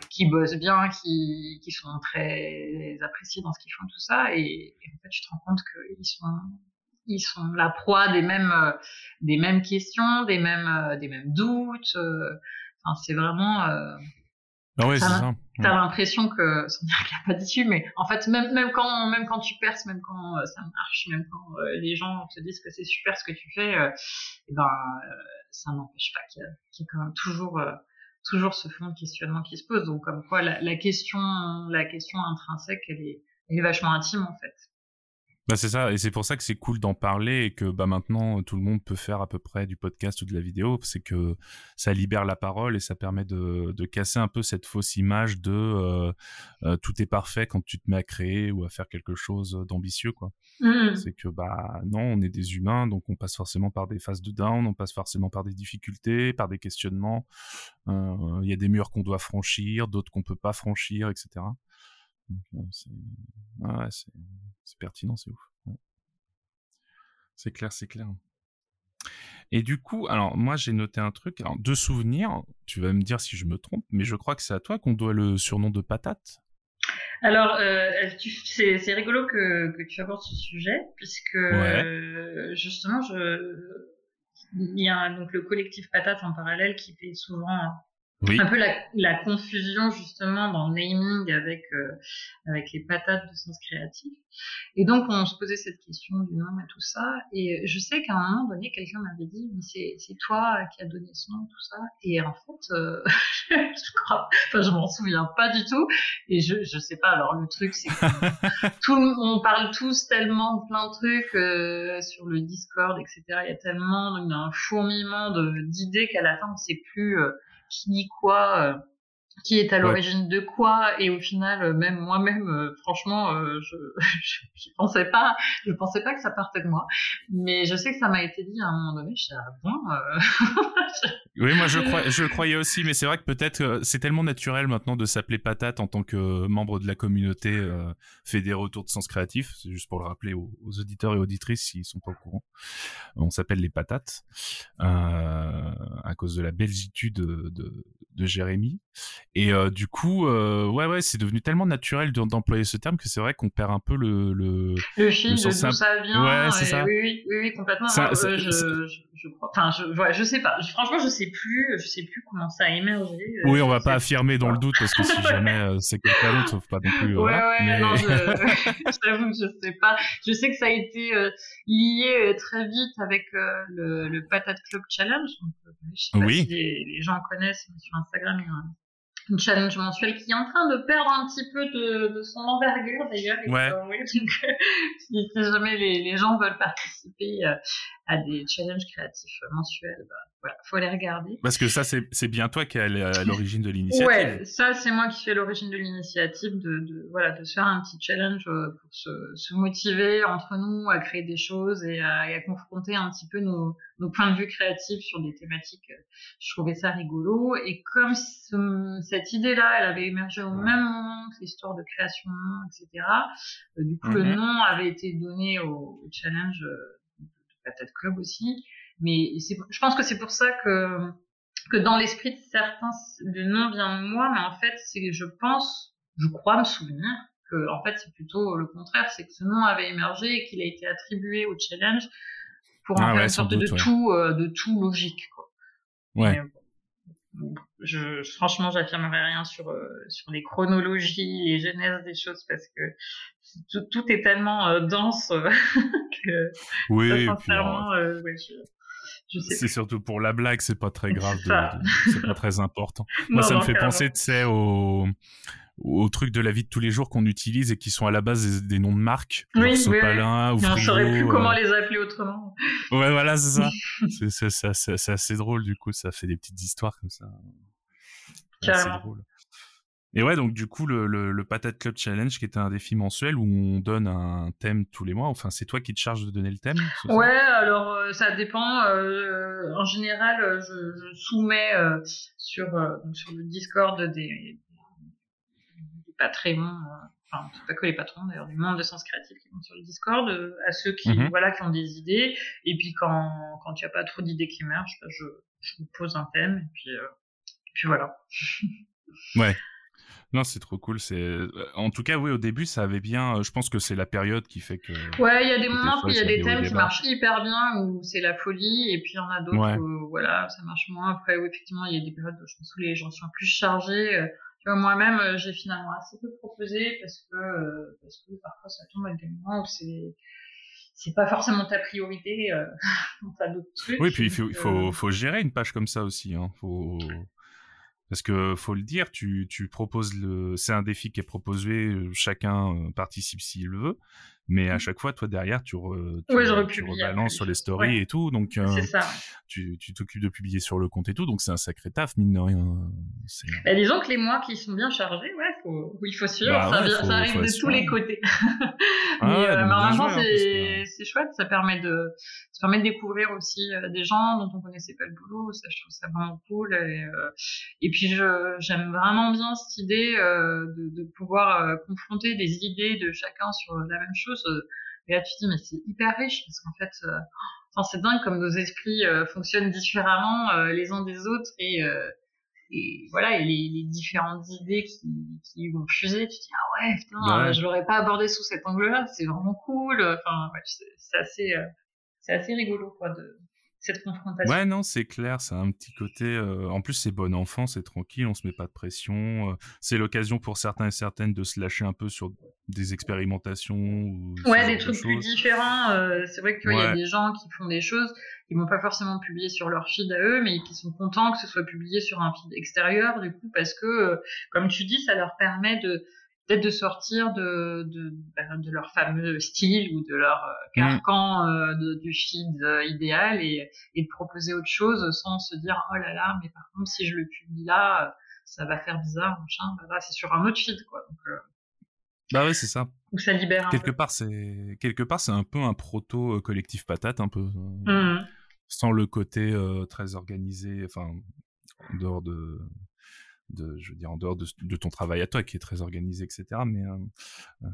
qui bossent bien, qui, qui sont très appréciés dans ce qu'ils font, tout ça. Et, en fait, tu te rends compte qu'ils sont, ils sont la proie des mêmes, euh, des mêmes questions, des mêmes, euh, des mêmes doutes. Euh. Enfin, c'est vraiment. Ah ouais, c'est ça. T'as l'impression que, sans dire qu'il n'y a pas d'issue, mais en fait, même, même quand, même quand tu perces, même quand ça marche, même quand les gens te disent que c'est super ce que tu fais, et eh ben, ça n'empêche pas qu'il y, ait quand même toujours euh, toujours ce fond de questionnement qui se pose. Donc comme quoi la, question la question intrinsèque elle est, elle est vachement intime en fait. Bah c'est ça, et c'est pour ça que c'est cool d'en parler et que bah maintenant tout le monde peut faire à peu près du podcast ou de la vidéo, c'est que ça libère la parole et ça permet de, de casser un peu cette fausse image de euh, euh, tout est parfait quand tu te mets à créer ou à faire quelque chose d'ambitieux quoi. Mmh. C'est que bah non, on est des humains, donc on passe forcément par des phases de down, on passe forcément par des difficultés, par des questionnements. Euh, il y a des murs qu'on doit franchir, d'autres qu'on peut pas franchir, etc. Euh, c'est pertinent, c'est ouf. C'est clair, c'est clair. Et du coup, alors moi j'ai noté un truc, alors deux souvenirs, tu vas me dire si je me trompe, mais je crois que c'est à toi qu'on doit le surnom de patate. Alors, euh, c'est rigolo que, que, tu abordes ce sujet, puisque euh, justement, je, il y a donc le collectif Patate en parallèle qui fait souvent un peu la, la, confusion justement dans le naming avec euh, avec les patates de sens créatif. Et donc on se posait cette question du nom et tout ça. Et je sais qu'à un moment donné, quelqu'un m'avait dit mais c'est c'est toi qui as donné ce nom tout ça. Et en fait, euh, je crois, enfin je m'en souviens pas du tout. Et je je sais pas. Alors le truc c'est tout on parle tous tellement de plein de trucs euh, sur le Discord etc. Il y a tellement il y a un fourmillement de d'idées qu'à la fin on sait plus qui dit quoi, euh, qui est à l'origine de quoi, et au final, euh, même moi-même, euh, franchement, je, je, je, pensais pas, je pensais pas que ça partait de moi, mais je sais que ça m'a été dit à un moment donné. Je suis ah bon. oui, moi je, crois, je croyais aussi, mais c'est vrai que peut-être c'est tellement naturel maintenant de s'appeler Patate en tant que membre de la communauté euh, fédérée autour de Sens Créatif. C'est juste pour le rappeler aux, auditeurs et auditrices s'ils sont pas au courant. On s'appelle les Patates euh, à cause de la belgitude de, de, de Jérémy. Et euh, du coup, euh, ouais, ouais, c'est devenu tellement naturel d'employer ce terme que c'est vrai qu'on perd un peu le le, le fil de d'où ça vient. Ouais, c'est ça. Oui, oui, oui, complètement. Ça, je, je, je, crois. Enfin, je, ouais, je sais pas. franchement, je sais plus. Je sais plus comment ça a émergé. Euh, oui, on va pas affirmer dans le doute parce que si jamais c'est quelqu'un d'autre, sauf pas non plus. Ouais, ouais. Mais... Non, j'avoue que je sais pas. Je sais que ça a été lié très vite avec le, le Patate Club Challenge. Donc, je sais pas oui. si les, les gens connaissent sur Instagram. Il y a un une challenge mensuel qui est en train de perdre un petit peu de, de son envergure d'ailleurs. Ouais. donc, si, jamais les, les, gens veulent participer euh, à des challenges créatifs mensuels, bah, voilà, faut les regarder. Parce que ça, c'est bien toi qui es à l'origine de l'initiative. Ouais, ça, c'est moi qui suis à l'origine de l'initiative, de, de, voilà, de se faire un petit challenge euh, pour se, se, motiver entre nous à créer des choses et à, et à confronter un petit peu nos, nos, points de vue créatifs sur des thématiques. Je trouvais ça rigolo. Et comme ce, cette idée-là, elle avait émergé au même moment que l'histoire de création, etc., euh, du coup, le mhm. nom avait été donné au, au challenge euh, de Patate Club aussi. Mais je pense que c'est pour ça que, que dans l'esprit de certains, le nom vient de moi, mais en fait, c'est, je pense, je crois me souvenir que, en fait, c'est plutôt le contraire, c'est que ce nom avait émergé et qu'il a été attribué au challenge pour en ah faire une sorte de tout, euh, de tout logique, quoi. Ouais. je, franchement, j'affirmerai rien sur euh, sur les chronologies, les genèses des choses parce que tout, est tellement dense que oui, sincèrement, c'est surtout pour la blague, c'est pas très grave, c'est pas très important. Moi, ça me fait penser, tu sais, au aux trucs de la vie de tous les jours qu'on utilise et qui sont à la base des, noms de marques. Oui, oui, Sopalin, oui. Ou on saurait plus comment les appeler autrement. Ouais, voilà, c'est ça. c'est assez drôle, du coup, ça fait des petites histoires comme ça. Carrément. drôle. Et ouais, donc du coup, le, le, Patate Club Challenge, qui est un défi mensuel où on donne un thème tous les mois. Enfin, c'est toi qui te charges de donner le thème Ouais, alors euh, ça dépend. Euh, en général, euh, je, je soumets sur, sur le Discord des, patrons, euh, enfin pas que les patrons d'ailleurs, du monde de sens créatif qui vont sur le Discord, euh, à ceux qui mhm. voilà qui ont des idées. Et puis quand quand il n'y a pas trop d'idées qui émergent, bah, je je vous pose un thème et puis euh, puis voilà. ouais. Non, c'est trop cool. C'est en tout cas, oui, au début, ça avait bien. Je pense que c'est la période qui fait que. Ouais, il y a des moments où il y a des thèmes qui marchent hyper bien, où c'est la folie, et puis il y en a d'autres où voilà, ça marche moins. Après, effectivement, il y a des périodes où je pense où les gens sont plus chargés moi-même, euh, j'ai finalement assez peu proposé parce que, euh, parce que parfois ça tombe à des moments où c'est c'est pas forcément ta priorité, euh, t'as d'autres trucs. Oui, puis il faut, faut, faut, gérer une page comme ça aussi. Hein. Faut... Parce que faut le dire, tu, tu proposes le, c'est un défi qui est proposé, chacun participe s'il le veut, mais à mmh. chaque fois, toi derrière, tu, re, tu, rebalances sur les stories et tout, donc euh, ça. tu t'occupes de publier sur le compte et tout, donc c'est un sacré taf mine de rien. Bah, disons que les mois qui sont bien chargés, ouais, faut, il faut suivre, bah ça, ça, arrive de tous les côtés. Ah mais, euh, en même temps, c'est chouette, ça permet de, ça permet de découvrir aussi euh, des gens dont on connaissait pas le boulot, ça je trouve ça vraiment cool. Et, euh, et puis j'aime vraiment bien cette idée de, de pouvoir confronter des idées de chacun sur la même chose et là, tu te dis, mais c'est hyper riche parce qu'en fait, euh, c'est dingue comme nos esprits euh, fonctionnent différemment euh, les uns des autres et, et voilà, et les, les, différentes idées qui, qui vont fuser, tu te dis, ah ouais, putain, je l'aurais pas abordé sous cet angle-là, c'est vraiment cool. Enfin, ouais, c'est assez, c'est assez rigolo, quoi, de, cette confrontation. Ouais, non, c'est clair, c'est un petit côté. Euh, en plus, c'est bon enfant, c'est tranquille, on se met pas de pression. Euh, c'est l'occasion pour certains et certaines de se lâcher un peu sur des expérimentations. Ou ouais, des trucs plus différents. Euh, c'est vrai que tu vois, il y a des gens qui font des choses, ils vont pas forcément publier sur leur feed à eux, mais qui sont contents que ce soit publié sur un feed extérieur, du coup, parce que, comme tu dis, ça leur permet de peut-être de sortir de, de, ben, de, leur fameux style ou de leur euh, mm. carcan euh, du feed euh, idéal et, et, de proposer autre chose sans se dire oh là là mais par contre si je le publie là ça va faire bizarre machin bah, c'est sur un autre feed quoi donc bah ouais c'est ça donc ça libère un quelque part c'est quelque part c'est un peu un proto collectif patate un peu mm. sans le côté très organisé enfin en dehors de de, je veux dire, en dehors de, de, ton travail à toi, qui est très organisé, etc. Mais euh, euh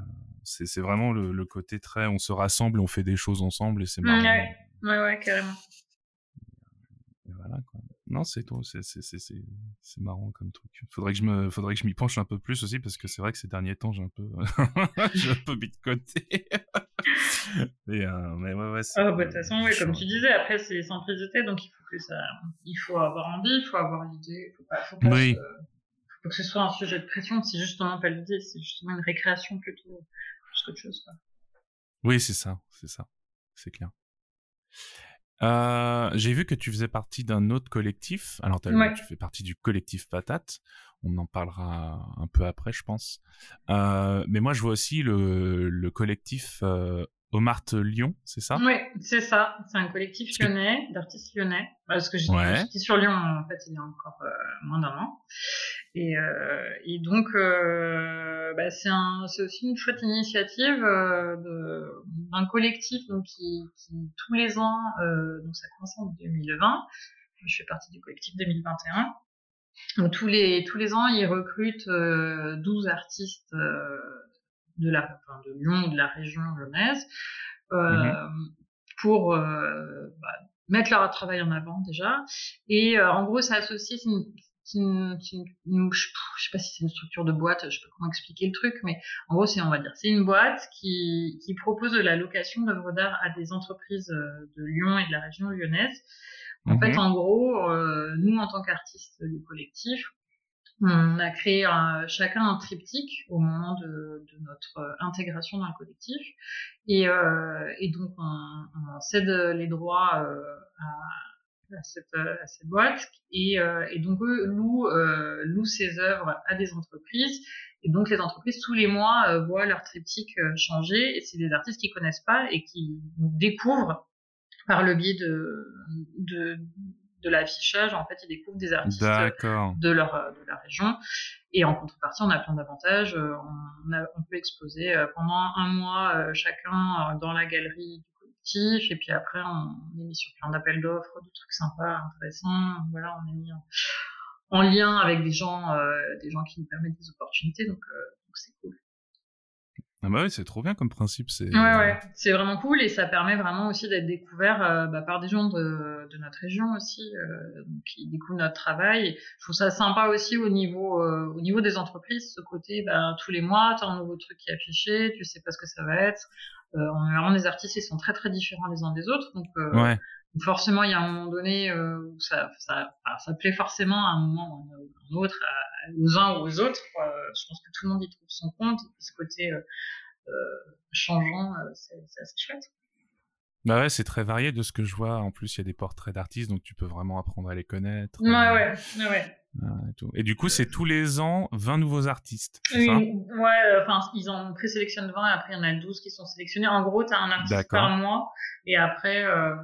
c'est vraiment le, le, côté très, on se rassemble, on fait des choses ensemble et c'est marrant. Ouais, ouais, ouais, carrément. Et voilà, quoi. Non, c'est c'est marrant comme truc. Faudrait que je me, faudrait que je m'y penche un peu plus aussi parce que c'est vrai que ces derniers temps j'ai un peu, j'ai un peu mis de côté. euh, mais ouais, ouais. Ah, bah, de toute façon, ouais, comme tu disais, après c'est sans hésiter, donc il faut que ça, il faut avoir envie, il faut avoir l'idée, il faut pas, faut pas oui. faut que ce soit un sujet de pression, c'est justement pas l'idée, c'est justement une récréation plutôt, plus qu'autre chose, quoi. Oui, c'est ça, c'est ça, c'est clair. Euh, j'ai vu que tu faisais partie d'un autre collectif. Alors, tu fais partie du collectif Patate. On en parlera un peu après, je pense. Euh, mais moi, je vois aussi le, le collectif euh, Omart Lyon, c'est ça? Oui, c'est ça. C'est un collectif lyonnais, d'artistes lyonnais. Parce que j'étais sur Lyon, en fait, il y a encore euh, moins d'un an. Et, euh, et donc, euh, bah, c'est un, aussi une chouette initiative d'un collectif donc qui, qui, tous les ans, donc ça commence en 2020. Je fais partie du collectif 2021. Donc tous les tous les ans, ils recrutent 12 artistes de la enfin, de Lyon ou de la région lyonnaise euh, mhm. pour euh, bah, mettre leur travail en avant déjà et euh, en gros ça associe je sais pas si c'est une structure de boîte, je sais pas comment expliquer le truc, mais en gros, c'est, on va dire, c'est une boîte qui, qui propose de la location d'œuvres d'art à des entreprises de Lyon et de la région lyonnaise. En fait, mhm. en gros, euh, nous, en tant qu'artistes du collectif, on a créé chacun un triptyque au moment de, de notre intégration dans le collectif. Et, euh, et donc, on, on, cède les droits euh, à, à, cette, à, cette, boîte. Et, euh, et donc, eux louent, euh, louent ces œuvres à des entreprises. Et donc, les entreprises, tous les mois, euh, voient leur triptyque changer. Et c'est des artistes qui connaissent pas et qui découvrent par le biais de, de, de l'affichage, en fait, ils découvrent des artistes de leur, euh, de la région. Et en contrepartie, on a plein d'avantages. Euh, on, on, peut exposer euh, pendant un mois chacun dans la galerie du collectif. Et puis après, on est mis sur plein d'appels d'offres, de trucs sympas, intéressants. Voilà, on est mis en, lien avec des gens, des gens qui nous permettent des opportunités. Donc, donc c'est cool. Ah bah oui, c'est trop bien comme principe. C'est ouais, ouais. c'est vraiment cool et ça permet vraiment aussi d'être découvert euh, bah, par des gens de, de notre région aussi, euh, qui découvrent notre travail. Je trouve ça sympa aussi au niveau euh, au niveau des entreprises, ce côté, bah, tous les mois, tu as un nouveau truc qui est affiché, tu sais pas ce que ça va être. Euh, on a vraiment des artistes, ils sont très très différents les uns des autres, donc ouais. forcément il y a un moment donné où ça ça, ça plaît forcément à un moment ou à un autre aux uns ou aux autres. Je pense que tout le monde y trouve son compte. Et ce côté euh, euh, changeant, euh, c'est assez chouette. Bah ouais, c'est très varié de ce que je vois. En plus, il y a des portraits d'artistes, donc tu peux vraiment apprendre à les connaître. Ouais, ouais, ouais. Et, tout. et, du coup, c'est tous les ans 20 nouveaux artistes. Oui, ça? ouais, enfin, ils en présélectionnent 20 et après, il y en a 12 qui sont sélectionnés. En gros, tu as un artiste par mois et après, euh,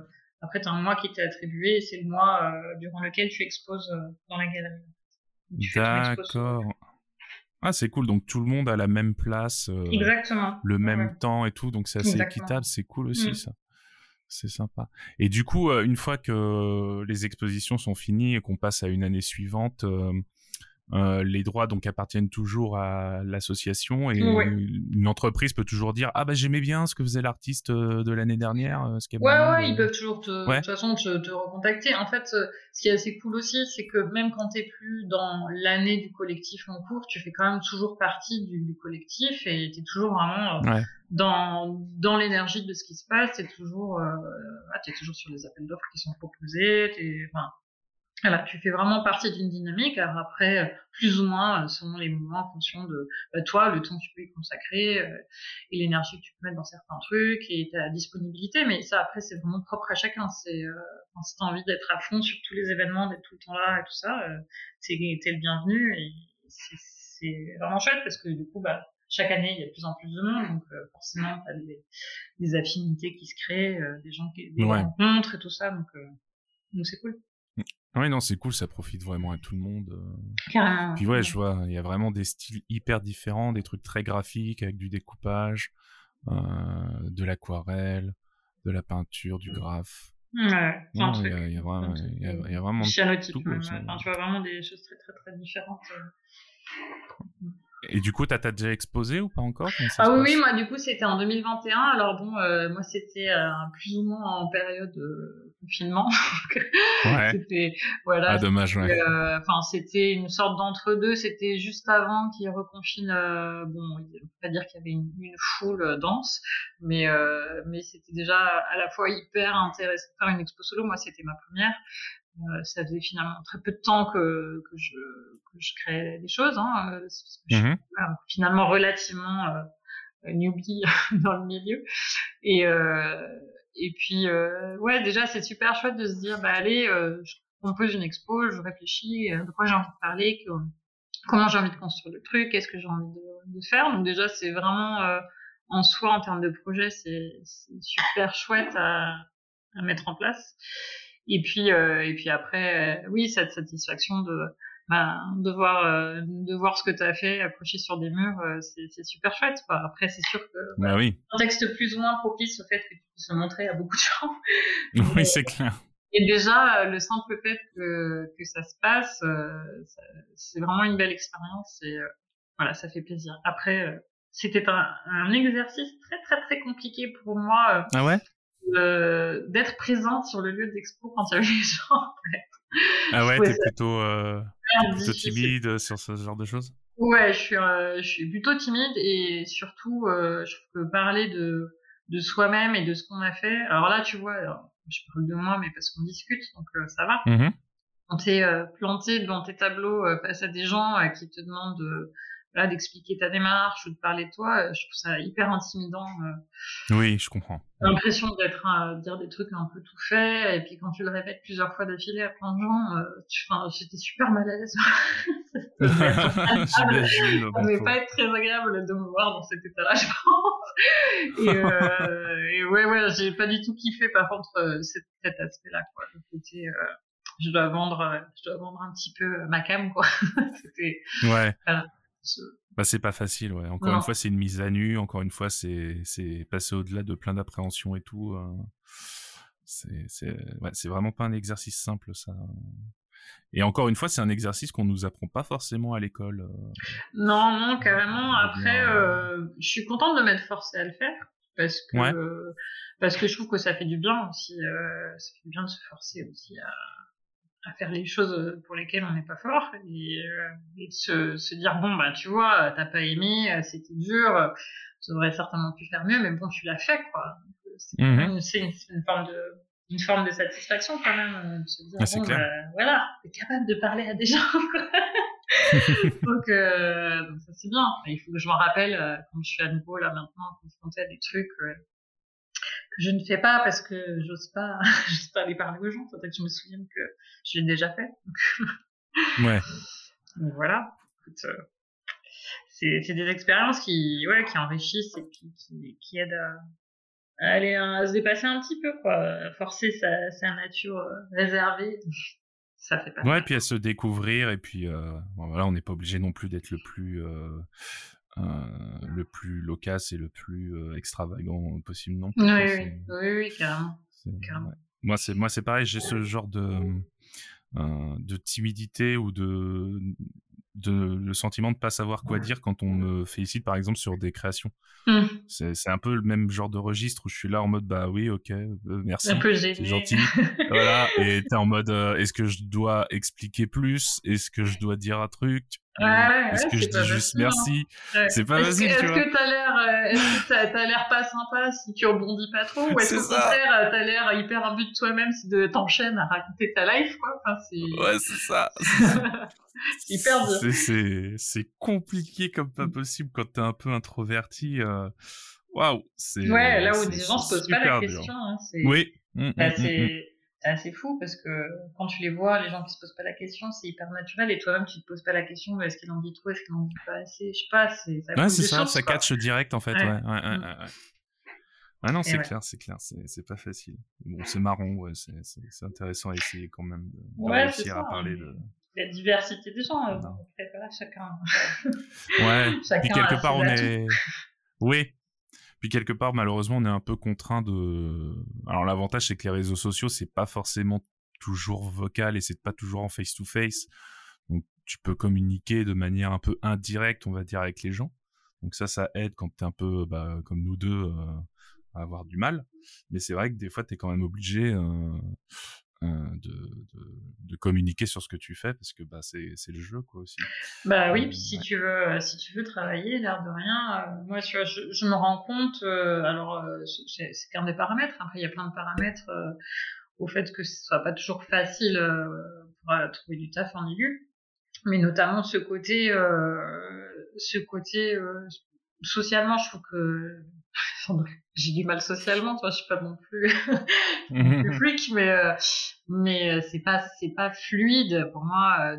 après tu as un mois qui t'est attribué et c'est le mois durant lequel tu exposes dans la galerie. D'accord. Ah, c'est cool. Donc tout le monde a la même place, euh, Exactement. le même temps et tout. Donc c'est assez équitable. C'est cool aussi mm. ça. C'est sympa. Et du coup, euh, une fois que les expositions sont finies et qu'on passe à une année suivante, euh, euh, les droits donc appartiennent toujours à l'association et une entreprise peut toujours dire ah bah j'aimais bien ce que faisait l'artiste euh, de l'année dernière euh, ce qui est ouais ouais ils peuvent toujours te, de toute façon te, te, recontacter. En fait ce qui est assez cool aussi c'est que même quand t'es plus dans l'année du collectif en cours tu fais quand même toujours partie du, du collectif et t'es toujours vraiment dans dans l'énergie de ce qui se passe. T'es toujours euh, t'es toujours sur les appels d'offres qui sont proposés t'es enfin voilà, tu fais vraiment partie d'une dynamique. Alors après, euh, plus ou moins, euh, selon les moments, en fonction de bah, toi, le temps que tu peux y consacrer euh, et l'énergie que tu peux mettre dans certains trucs et ta disponibilité. Mais ça, après, c'est vraiment propre à chacun. C'est euh, si t'as envie d'être à fond sur tous les événements, d'être tout le temps là et tout ça, euh, t'es es le bienvenu. Et c'est vraiment chouette parce que du coup, bah, chaque année, il y a de plus en plus de monde, donc forcément, t'as des, des affinités qui se créent, des gens qui des rencontres et tout ça, donc donc c'est cool. Oui, non, c'est cool, ça profite vraiment à tout le monde. Euh. Carrément. Puis ouais, je vois, il y a vraiment des styles hyper différents, des trucs très graphiques avec du découpage, euh, de l'aquarelle, de la peinture, du graphe. Ouais, il y, a, y, a vraiment, il y y a vraiment tout. Enfin, tu vois vraiment des choses très très très différentes. Euh. Et du coup, t'as as déjà exposé ou pas encore? Ah oui, oui, moi du coup c'était en 2021. Alors bon, euh, moi c'était euh, plus ou moins en période de confinement. ouais. c'était voilà. Ah dommage. Ouais. Euh, enfin, c'était une sorte d'entre-deux. C'était juste avant qu'ils reconfinent. Euh, bon, on peut pas dire qu'il y avait une, une foule dense, mais mais c'était déjà à la fois hyper intéressant de faire une expo solo. Moi, c'était ma première. Euh, ça faisait finalement très peu de temps que, que, je, que je créais des choses. Hein, euh, je suis mhm. finalement relativement euh, newbie dans le milieu. Et, euh, et puis, euh, ouais, déjà, c'est super chouette de se dire, bah allez, euh, je compose une expo, je réfléchis de quoi j'ai envie de parler, comment j'ai envie de construire le truc, qu'est-ce que j'ai envie de, faire. Donc déjà, c'est vraiment en soi, en termes de projet, c'est super chouette à, à mettre en place. Et puis, euh, et puis après, euh, oui, cette satisfaction de, bah, de voir, euh, de voir ce que tu as fait accroché sur des murs, c'est super chouette. Après, c'est sûr que bah, oui. un texte plus ou moins propice au fait que tu puisses le montrer à beaucoup de gens. oui, c'est clair. Et déjà, le simple fait que, que ça se passe, c'est vraiment une belle expérience et voilà, ça fait plaisir. Après, c'était un, un, exercice très très très compliqué pour moi. ah ouais? d'être présente sur le lieu d'expo quand il y avait les gens. Ah ouais, t'es plutôt, euh, plutôt timide sur ce genre de choses? Ouais, je suis, je suis plutôt timide et surtout, je trouve que parler de, de soi-même et de ce qu'on a fait. Alors là, tu vois, je parle de moi, mais parce qu'on discute, donc ça va. Mmh quand t'es euh, planté devant tes tableaux euh, face à des gens euh, qui te demandent voilà, d'expliquer ta démarche ou de parler de toi, je trouve ça hyper intimidant. oui, je comprends. L'impression d'être à dire des trucs un peu tout faits, et puis quand tu le répètes plusieurs fois d'affilée à plein de gens, tu, j'étais super mal à l'aise. ça devait pas être très agréable de me voir dans cet état-là, je pense. Et, euh, et ouais, ouais, j'ai pas du tout kiffé par contre cet, cet aspect-là, quoi. Côté, je dois vendre, euh, je dois vendre un petit peu euh, ma cam, quoi. ouais. Bah, c'est pas facile, ouais. Encore une fois, c'est une mise à nu. Encore une fois, c'est, c'est passer au-delà de plein d'appréhensions et tout. Euh. C'est, c'est, ouais, c'est vraiment pas un exercice simple, ça. Et encore une fois, c'est un exercice qu'on nous apprend pas forcément à l'école. Non, non, carrément. Après, je suis contente de m'être forcée à le faire parce que parce que je trouve que ça fait du bien aussi. ça fait du bien de se forcer aussi à à faire les choses pour lesquelles on n'est pas fort. Et, euh, et de se, se, dire bon bah tu vois t'as pas aimé euh, c'était dur tu aurais certainement pu faire mieux mais bon tu l'as fait quoi. C'est mmh une, une, forme de une forme de satisfaction quand même euh, de se dire ah, bon bah, voilà t'es capable de parler à des gens quoi. donc, euh, donc, ça c'est bien. Il faut que je me rappelle quand je suis à nouveau là maintenant confrontée à des trucs je ne fais pas parce que j'ose pas, j'ose pas aller parler aux gens. Peut-être que je me souvienne que je l'ai déjà fait. ouais. Donc voilà. Euh, c'est, des expériences qui, ouais, qui enrichissent et qui, qui, qui aident à, aller à se dépasser un petit peu, quoi. Forcer sa, sa nature euh, réservée. Ça fait pas. Ouais, puis à se découvrir et puis euh, voilà, on n'est pas obligé non plus d'être le plus euh, le plus loquace et le plus euh, extravagant possible non? Plus. Oui, oui, oui, carrément. Moi, c'est moi, c'est pareil. J'ai ce genre de euh, de timidité ou de de le sentiment de pas savoir quoi dire quand on me félicite par exemple sur des créations. Mmh. C'est un peu le même genre de registre où je suis là en mode bah oui ok merci c'est gentil voilà et t'es en mode est-ce que je dois expliquer plus? Est-ce que je dois dire un truc? Ouais, est-ce que je dis juste merci? C'est pas facile, Est-ce que t'as l'air, euh, est-ce que t'as l'air pas sympa si tu rebondis pas trop, ou est-ce qu'au contraire euh, t'as l'air hyper imbu de toi-même si de t'enchaînes à raconter ta life, quoi? Enfin, Ouais, c'est ça. c'est hyper dur. C'est c'est compliqué comme pas possible quand t'es un peu introverti. Euh... Waouh, c'est. Ouais, là où des gens se posent pas la question. Hein, oui. Mmh, bah, mmh, c'est assez fou parce que quand tu les vois, les gens qui se posent pas la question, c'est hyper naturel et toi-même tu te poses pas la question est-ce qu'il en dit trop, est-ce qu'il en dit pas assez, je sais pas, c'est ça. Ouais, c'est ça, ça catch direct en fait, ouais. ouais, ouais, mm. ouais Ah non, c'est clair, c'est clair, c'est pas facile. Bon, c'est marrant, ouais, c'est intéressant à essayer quand même de, de réussir à parler de. La diversité des gens, euh, chacun. ouais, chacun puis quelque part on est. Oui, puis quelque part, malheureusement, on est un peu contraint de. Alors l'avantage, c'est que les réseaux sociaux, c'est pas forcément toujours vocal et c'est pas toujours en face to face. Donc tu peux communiquer de manière un peu indirecte, on va dire, avec les gens. Donc ça, ça aide quand t'es un peu, bah, comme nous deux, euh, à avoir du mal. Mais c'est vrai que des fois, t'es quand même obligé euh, de, de, de, communiquer sur ce que tu fais parce que bah c'est c'est le jeu quoi aussi. Bah oui, puis si tu veux euh, si tu veux travailler l'air de rien, euh, moi tu vois je, je, me rends compte alors c'est qu'un des paramètres. Après il y a plein de paramètres au fait que ce soit pas toujours facile pour trouver du taf en élu, mais notamment ce côté ce côté socialement je trouve que j'ai du mal socialement, toi, je suis pas non plus, plus flic, mais euh, mais euh, c'est pas c'est pas fluide pour moi euh,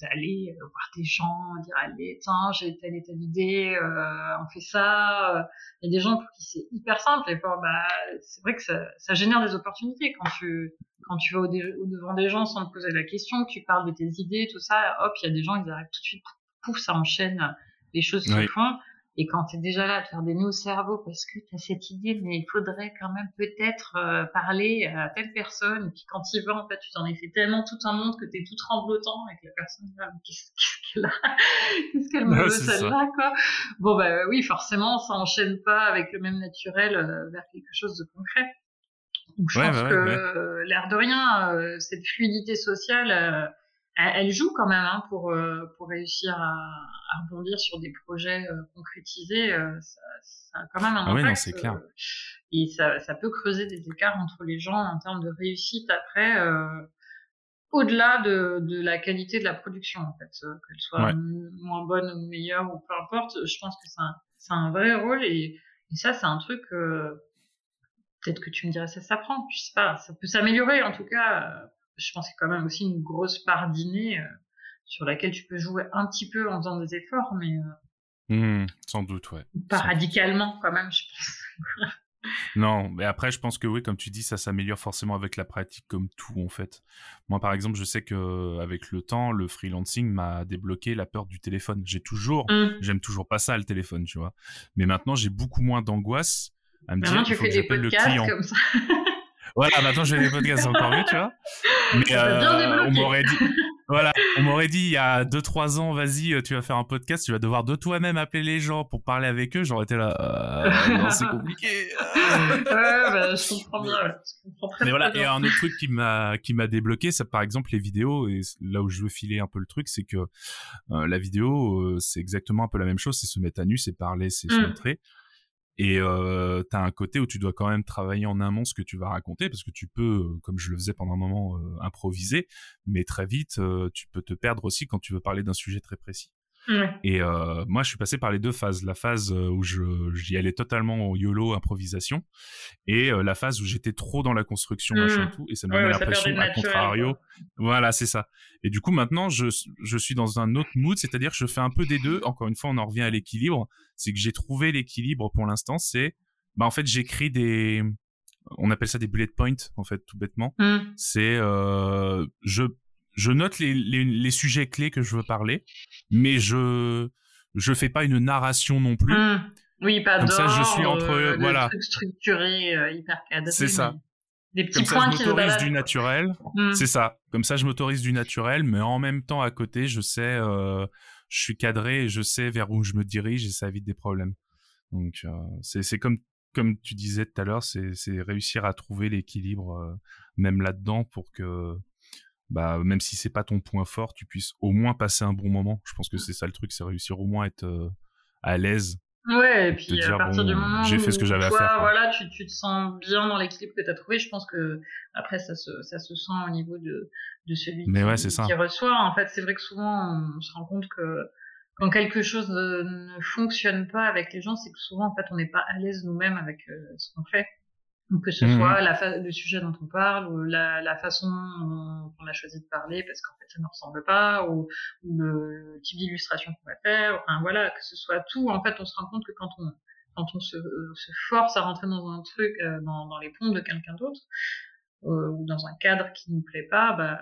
d'aller voir des gens, dire allez tiens j'ai telle et telle idée, on fait ça. Il y a des gens pour qui c'est hyper simple et pour bah c'est vrai que ça, ça génère des opportunités quand tu quand tu vas au, devant des gens sans te poser la question, que tu parles de tes idées, tout ça, hop il y a des gens ils arrivent tout de suite, pouf ça enchaîne les choses se font et quand tu es déjà là à te faire des nœuds au cerveau parce que tu as cette idée, mais il faudrait quand même peut-être euh, parler à telle personne, et puis quand il va, en fait, tu t'en es fait tellement tout un monde que tu es tout tremblotant et que la personne là, qu'est-ce qu'elle a Qu'est-ce qu'elle me veut celle-là, quoi. Bon, bah oui, forcément, ça enchaîne pas avec le même naturel euh, vers quelque chose de concret. Donc je pense que l'air de rien, cette fluidité sociale, elle, joue quand même hein, pour pour réussir à, à, rebondir sur des projets concrétisés. Ça, ça, a quand même un ah impact. c'est clair. et ça, ça peut creuser des écarts entre les gens en termes de réussite après au-delà de, de, la qualité de la production, en fait, euh, qu'elle soit moins bonne ou meilleure ou peu importe. Je pense que c'est un, un, vrai rôle et, et ça, c'est un truc. Euh, Peut-être que tu me dirais ça s'apprend, je sais pas, ça peut s'améliorer en tout cas. Euh, je pense qu'il y a quand même aussi une grosse part d'inné euh, sur laquelle tu peux jouer un petit peu en faisant des efforts, mais mmh, sans doute, ouais. Pas radicalement quand même, je pense. Non, mais après, je pense que oui, comme tu dis, ça s'améliore forcément avec la pratique, comme tout en fait. Moi, par exemple, je sais que avec le temps, le freelancing m'a débloqué la peur du téléphone. J'ai toujours, mmh. j'aime toujours pas ça le téléphone, tu vois. Mais maintenant, j'ai beaucoup moins d'angoisse à me dire qu'il faut que j'appelle le client. Comme ça. voilà, maintenant je fais des podcasts encore mieux, tu vois. Mais euh, on m'aurait dit, voilà, on m'aurait dit il y a 2-3 ans, vas-y, euh, tu vas faire un podcast, tu vas devoir de toi-même appeler les gens pour parler avec eux. J'aurais été là, euh, c'est compliqué. ouais, bah, je comprends bien. Je comprends très Mais voilà, il y a un autre truc qui m'a qui m'a débloqué, c'est par exemple les vidéos. Et là où je veux filer un peu le truc, c'est que euh, la vidéo, c'est exactement un peu la même chose. C'est se mettre à nu, c'est parler, c'est se mmh. montrer. Et euh, tu un côté où tu dois quand même travailler en amont ce que tu vas raconter, parce que tu peux, euh, comme je le faisais pendant un moment, euh, improviser, mais très vite, euh, tu peux te perdre aussi quand tu veux parler d'un sujet très précis. Et euh, moi, je suis passé par les deux phases. La phase euh, où j'y allais totalement au YOLO improvisation et euh, la phase où j'étais trop dans la construction, machin mmh. tout, et ça me donnait l'impression, à contrario. Voilà, c'est ça. Et du coup, maintenant, je, je suis dans un autre mood, c'est-à-dire que je fais un peu des deux. Encore une fois, on en revient à l'équilibre. C'est que j'ai trouvé l'équilibre pour l'instant. C'est, bah, en fait, j'écris des, on appelle ça des bullet points, en fait, tout bêtement. Mmh. C'est, euh, je je note les, les, les, sujets clés que je veux parler, mais je je fais pas une narration non plus. Mmh. Oui, pas Comme ça, je suis entre euh, voilà. structuré, euh, hyper cadré. C'est ça. Des petits Comme points ça, je m'autorise du naturel. Mmh. C'est ça. Comme ça, je m'autorise du naturel, mais en même temps, à côté, je sais, euh, je suis cadré et je sais vers où je me dirige et ça évite des problèmes. Donc, euh, c'est comme comme tu disais tout à l'heure, c'est réussir à trouver l'équilibre euh, même là-dedans pour que bah même si c'est pas ton point fort, tu puisses au moins passer un bon moment. Je pense que c'est ça le truc, c'est réussir au moins à être euh, à l'aise. Ouais, et puis à partir du moment j'ai fait ce que j'avais à faire. Voilà, tu, tu te sens bien dans l'équilibre que tu as trouvé. Je pense que après ça se ça se sent au niveau de de celui Mais qui, ouais, ça. qui reçoit. En fait, c'est vrai que souvent on se rend compte que quand quelque chose ne fonctionne pas avec les gens, c'est que souvent en fait on n'est pas à l'aise nous-mêmes avec euh, ce qu'on fait que ce mmh. soit la le sujet dont on parle ou la, la façon dont on a choisi de parler parce qu'en fait ça ne ressemble pas ou, ou le type d'illustration qu'on va faire enfin voilà que ce soit tout en fait on se rend compte que quand on quand on se, euh, se force à rentrer dans un truc euh, dans, dans les pompes de quelqu'un d'autre euh, ou dans un cadre qui ne plaît pas bah,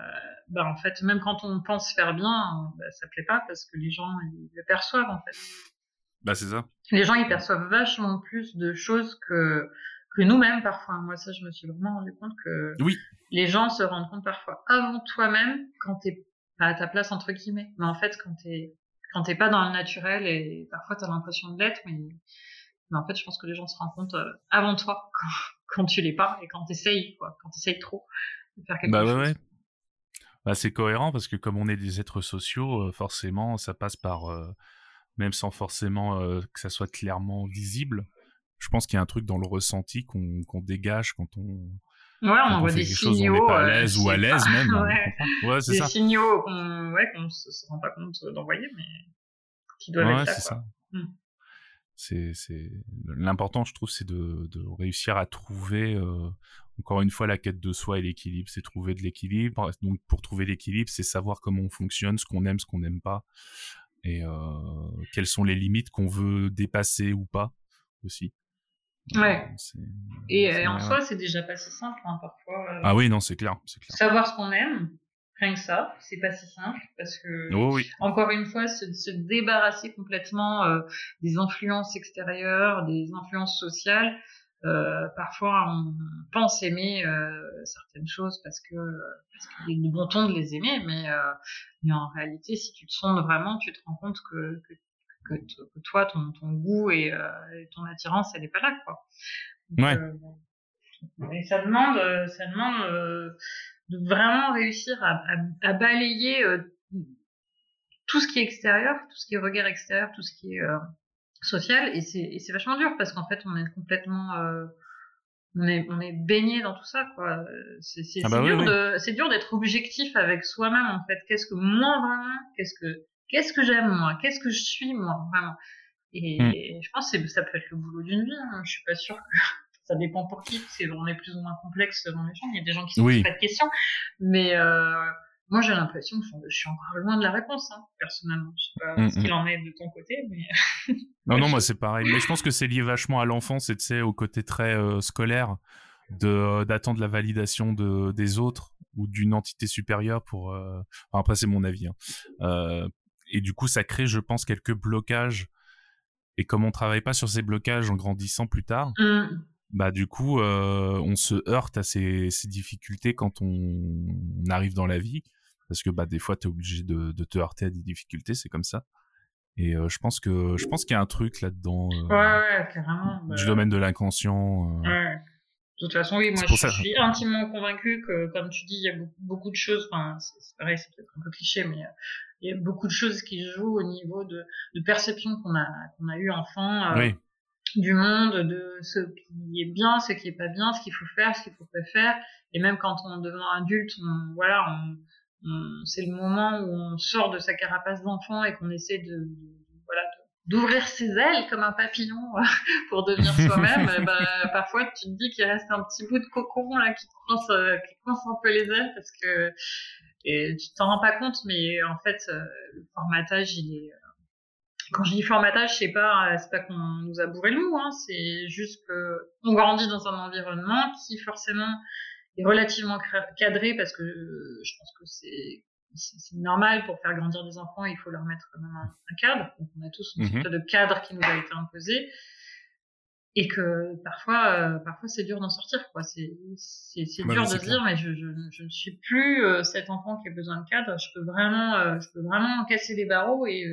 bah en fait même quand on pense faire bien bah, ça plaît pas parce que les gens ils le perçoivent en fait. Bah c'est ça. Les gens ils perçoivent vachement plus de choses que que nous-mêmes parfois. Moi, ça, je me suis vraiment rendu compte que oui. les gens se rendent compte parfois avant toi-même quand t'es pas à ta place entre guillemets. Mais en fait, quand t'es quand t'es pas dans le naturel et parfois t'as l'impression de l'être, mais... mais en fait, je pense que les gens se rendent compte euh, avant toi quand, quand tu l'es pas et quand t'essayes quoi, quand t'essayes trop de faire quelque bah, chose. Ouais, ouais. Bah, c'est cohérent parce que comme on est des êtres sociaux, euh, forcément, ça passe par euh, même sans forcément que ça soit clairement visible, je pense qu'il y a un truc dans le ressenti qu'on dégage quand on Ouais, on envoie des signaux. on n'est pas à l'aise ou à l'aise même. ouais, ouais c'est ça. Des signaux qu'on ouais, qu'on se rend pas compte d'envoyer, mais qui doivent être là. c'est ça. Hmm. C'est l'important, je trouve, c'est de, de réussir à trouver euh, encore une fois la quête de soi et l'équilibre, c'est trouver de l'équilibre. Donc pour trouver l'équilibre, c'est savoir comment on fonctionne, ce qu'on aime, ce qu'on n'aime pas, et euh, quelles sont les limites qu'on veut dépasser ou pas aussi. Ouais. Et, en soi, c'est déjà pas si simple, hein, parfois. Euh, ah oui, non, c'est clair, clair, Savoir ce qu'on aime, rien que ça, c'est pas si simple, parce que, oh encore une fois, se, se débarrasser complètement euh, des influences extérieures, des influences sociales, euh, parfois on pense aimer euh, certaines choses parce que parce qu'il est de bon ton de les aimer, mais mais en réalité, si tu te sondes vraiment, tu te rends compte que, que que, toi, ton, ton goût et, euh, et, ton attirance, elle n'est pas là, quoi. ouais. Euh, Et ça demande, ça demande de vraiment réussir à, à, balayer tout ce qui est extérieur, tout ce qui est regard extérieur, tout ce qui est social, et c'est vachement dur parce qu'en fait on est complètement on est, on est baigné dans tout ça, quoi. C'est ah bah dur de, c'est dur d'être objectif avec soi-même, en fait. Qu'est-ce que moi vraiment, qu'est-ce que, qu'est-ce que j'aime moi, qu'est-ce que je suis moi vraiment? Et, hmm. je pense que ça peut être le boulot d'une vie. Hein. Je suis pas sûre que ça dépend pour qui. C'est on est plus ou moins complexe dans les gens. Il y a des gens qui se posent pas de questions, mais euh, moi, j'ai l'impression que je suis encore loin de la réponse, hein, personnellement. Je sais pas mm, ce qu'il mm. en est de ton côté, mais. non, non, moi, c'est pareil. Mais je pense que c'est lié vachement à l'enfance et, tu sais, au côté très euh, scolaire de d'attendre la validation de des autres ou d'une entité supérieure pour. Euh... Enfin, après, c'est mon avis. Hein. Euh, et du coup, ça crée, je pense, quelques blocages. Et comme on travaille pas sur ces blocages en grandissant plus tard, mm. bah du coup, euh, on se heurte à ces, ces difficultés quand on arrive dans la vie parce que bah des fois tu es obligé de, de, te heurter à des difficultés, c'est comme ça. Et euh, je pense que je pense qu'il y a un truc là-dedans. Euh, ouais, ouais, carrément. Du bah domaine de l'inconscient. Ouais. De toute façon, oui, moi je, suis intimement convaincu que, comme tu dis, il y a beaucoup, de choses. Enfin, c'est pareil, c'est peut-être un peu cliché, mais il y a beaucoup de choses qui jouent au niveau de, de perception qu'on a qu'on a eu enfant. Oui. du monde, de ce qui est bien, ce qui est pas bien, ce qu'il faut faire, ce qu'il faut pas faire, et même quand on devient adulte, on, voilà, on, c'est le moment où on sort de sa carapace d'enfant et qu'on essaie de, voilà d'ouvrir ses ailes comme un papillon pour devenir soi-même. bah, parfois tu te dis qu'il reste un petit bout de cocon là qui coince, euh, qui coince un peu les ailes parce que et tu t'en rends pas compte, mais en fait euh, le formatage il est euh, quand je dis formatage, c'est pas c'est pas qu'on nous a bourré le mou, hein, c'est juste que on grandit dans un environnement qui forcément est relativement cadré parce que euh, je pense que c'est c'est normal pour faire grandir des enfants, il faut leur mettre même un, cadre. Donc on a tous une mhm. sorte de cadre qui nous a été imposé et que parfois euh, parfois c'est dur d'en sortir quoi. C'est c'est c'est dur de se dire mais je, je je ne suis plus euh, cet enfant qui a besoin de cadre. Je peux vraiment je peux vraiment casser des barreaux et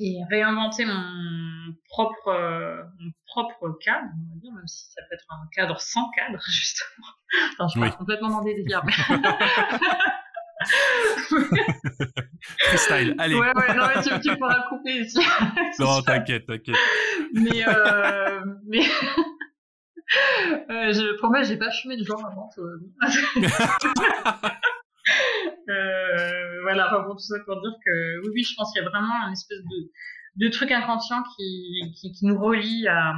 et réinventer mon propre euh, mon propre cadre, on va dire, même si ça peut être un cadre sans cadre justement. Enfin, je suis complètement dans des délires. Mais... Freestyle, allez. Ouais, ouais, non, mais tu, tu pourras couper ici. non, t'inquiète, t'inquiète. Mais, euh, mais, euh, je promets, j'ai pas fumé du genre avant. Euh, voilà, enfin, bon, tout ça pour dire que oui, oui, je pense qu'il y a vraiment une espèce de, de truc inconscient qui, qui, qui nous relie à,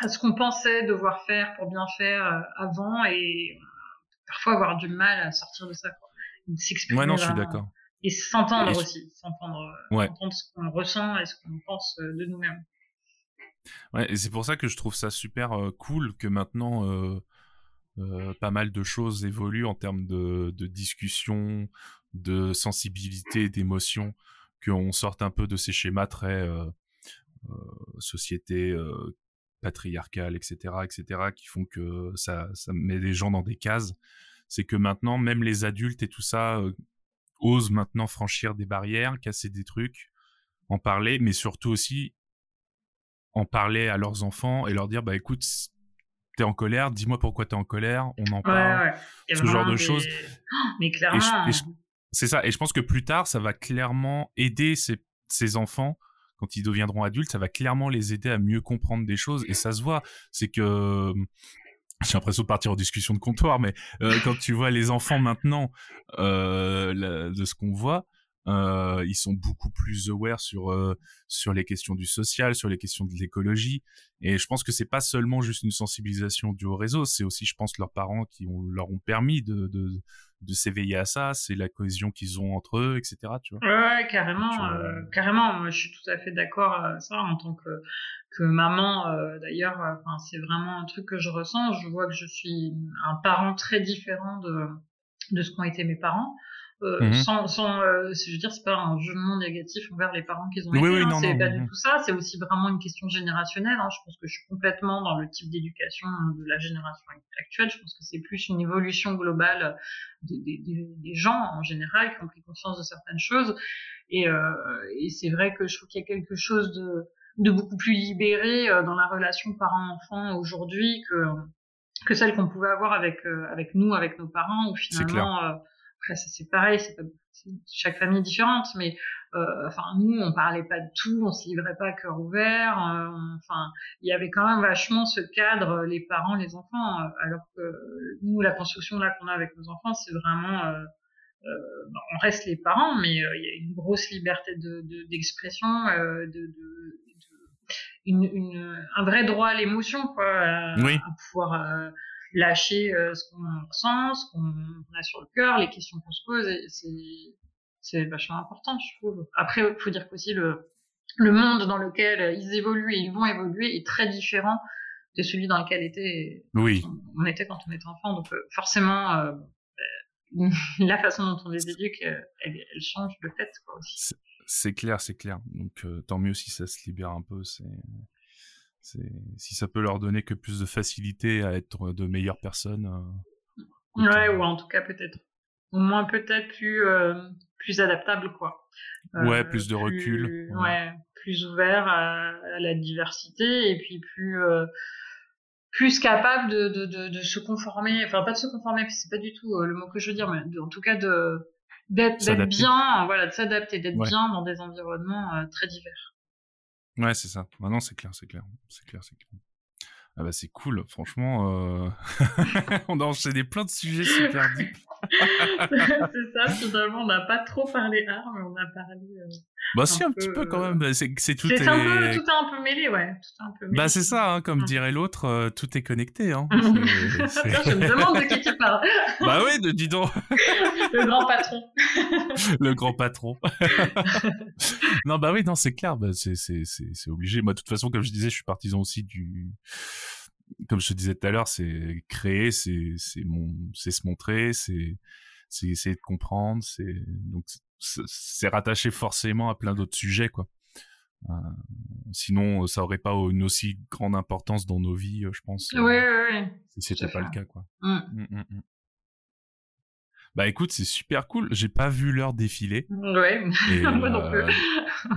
à ce qu'on pensait devoir faire pour bien faire euh, avant et parfois avoir du mal à sortir de ça. Quoi. S'exprimer. Ouais, non, je suis d'accord. Et s'entendre aussi, s'entendre, ouais. entendre ce qu'on ressent et ce qu'on pense euh, de nous-mêmes. Ouais, et c'est pour ça que je trouve ça super cool que maintenant euh, euh, pas mal de choses évoluent en termes de, de discussion, de sensibilité, d'émotion, qu'on sorte un peu de ces schémas très euh, euh, société euh, patriarcale, etc., etc., qui font que ça, ça met les gens dans des cases. C'est que maintenant, même les adultes et tout ça euh, osent maintenant franchir des barrières, casser des trucs, en parler, mais surtout aussi en parler à leurs enfants et leur dire bah écoute t'es en colère, dis-moi pourquoi t'es en colère, on en parle, ce genre de choses. mais clairement. C'est ça, et je pense que plus tard, ça va clairement aider ces, enfants quand ils deviendront adultes, ça va clairement les aider à mieux comprendre des choses, et ça se voit. C'est que j'ai l'impression de partir en discussion de comptoir, mais euh, quand tu vois les enfants maintenant euh, de ce qu'on voit, euh, ils sont beaucoup plus aware sur euh, sur les questions du social, sur les questions de l'écologie. Et je pense que c'est pas seulement juste une sensibilisation du réseau, c'est aussi, je pense, leurs parents qui ont, leur ont permis de, de, de s'éveiller à ça. C'est la cohésion qu'ils ont entre eux, etc. Tu vois. Ouais, carrément, euh, carrément. Moi, je suis tout à fait d'accord à ça en tant que que maman. D'ailleurs, enfin, c'est vraiment un truc que je ressens. Je vois que je suis un parent très différent de de ce qu'ont été mes parents. Euh, mhm. sans, sans euh, je veux dire, c'est pas un jugement négatif envers les parents qu'ils ont été. Oui, hein, c'est pas du tout ça. C'est aussi vraiment une question générationnelle. Hein. Je pense que je suis complètement dans le type d'éducation de la génération actuelle. Je pense que c'est plus une évolution globale des, des, des, gens en général qui ont pris conscience de certaines choses. Et, euh, et c'est vrai que je trouve qu'il y a quelque chose de, de beaucoup plus libéré euh, dans la relation parent-enfant aujourd'hui que que celles qu'on pouvait avoir avec avec nous, avec nos parents, où finalement après c'est pareil, c'est chaque famille est différente, mais euh, enfin nous on parlait pas de tout, on se livrait pas à cœur ouvert. Euh, enfin il y avait quand même vachement ce cadre les parents, les enfants, euh, alors que nous la construction là qu'on a avec nos enfants c'est vraiment bah, on reste les parents, mais il y a une grosse liberté de d'expression, de, de, de, une, une, un vrai droit à l'émotion, quoi, à, à pouvoir lâcher ce qu'on ressent, ce qu'on a sur le cœur, les questions qu'on se pose. C'est c'est vachement important, je trouve. Après, il faut dire qu'aussi le, le monde dans lequel ils évoluent et ils vont évoluer est très différent de celui dans lequel était, oui. on, était quand on était enfant. Donc euh, forcément, euh, euh, la façon dont on les éduque, elle, elle change de fait. C'est clair, c'est clair. Donc tant mieux si ça se libère un peu. C'est si ça peut leur donner que plus de facilité à être de meilleures personnes. ouais, ou en tout cas peut-être au moins peut-être plus plus adaptable quoi. ouais, plus de recul. Ouais. plus ouvert à, la diversité et puis plus plus capable de, de, de, de, se conformer, enfin pas de se conformer, c'est pas du tout le mot que je veux dire, mais en tout cas de d'être bien, voilà, de s'adapter, d'être bien dans des environnements très divers. Ouais, c'est ça. Maintenant, c'est clair, c'est clair, c'est clair, c'est clair. Ah bah c'est cool, franchement, euh... on a enchaîné plein de sujets super deep. c'est ça, finalement, on n'a pas trop parlé art, mais on a parlé. Euh, bah, si, un petit peu quand même. Euh, c'est, c'est tout. Est... un peu, tout est un peu mêlé, ouais. Tout un peu mêlé. Bah, c'est ça, hein, comme dirait l'autre, euh, tout est connecté. Hein. je me demande de qui tu parles. bah, oui, de, dis donc. Le grand patron. Le grand patron. non, bah oui, non, c'est clair, bah, c'est, c'est, c'est, c'est obligé. Moi, de toute façon, comme je disais, je suis partisan aussi du comme je te disais tout à l'heure, c'est créer, c'est c'est mon, c'est se montrer, c'est c'est essayer de comprendre, c'est donc c'est rattaché forcément à plein d'autres sujets quoi. Euh, sinon, ça aurait pas une aussi grande importance dans nos vies, je pense. Oui, oui, oui. Si c'était pas le cas quoi. Mmh. Mmh, mmh, bah écoute, c'est super cool. J'ai pas vu l'heure défiler. Ouais. Moi non plus. Euh,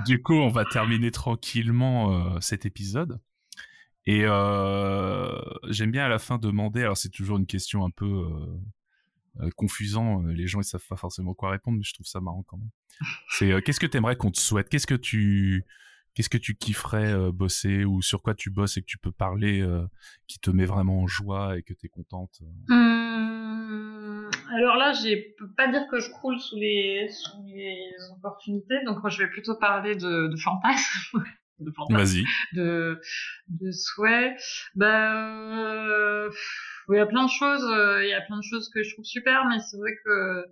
du coup, on va terminer tranquillement euh, cet épisode. Et euh, j'aime bien à la fin demander, alors c'est toujours une question un peu confusant, les gens ils savent pas forcément quoi répondre, mais je trouve ça marrant quand même. C'est euh, qu'est-ce que t'aimerais qu'on te souhaite? Qu'est-ce que tu qu'est-ce que tu kifferais bosser ou sur quoi tu bosses et que tu peux parler qui te met vraiment en joie et que tu es contente hum, Alors là, je peux pas dire que je croule sous les, sous les opportunités, donc moi je vais plutôt parler de, de fantasmes de Vas-y. de, de souhaits. Ben, il y a plein de choses, euh, il y a plein de choses que je trouve super, mais c'est vrai que,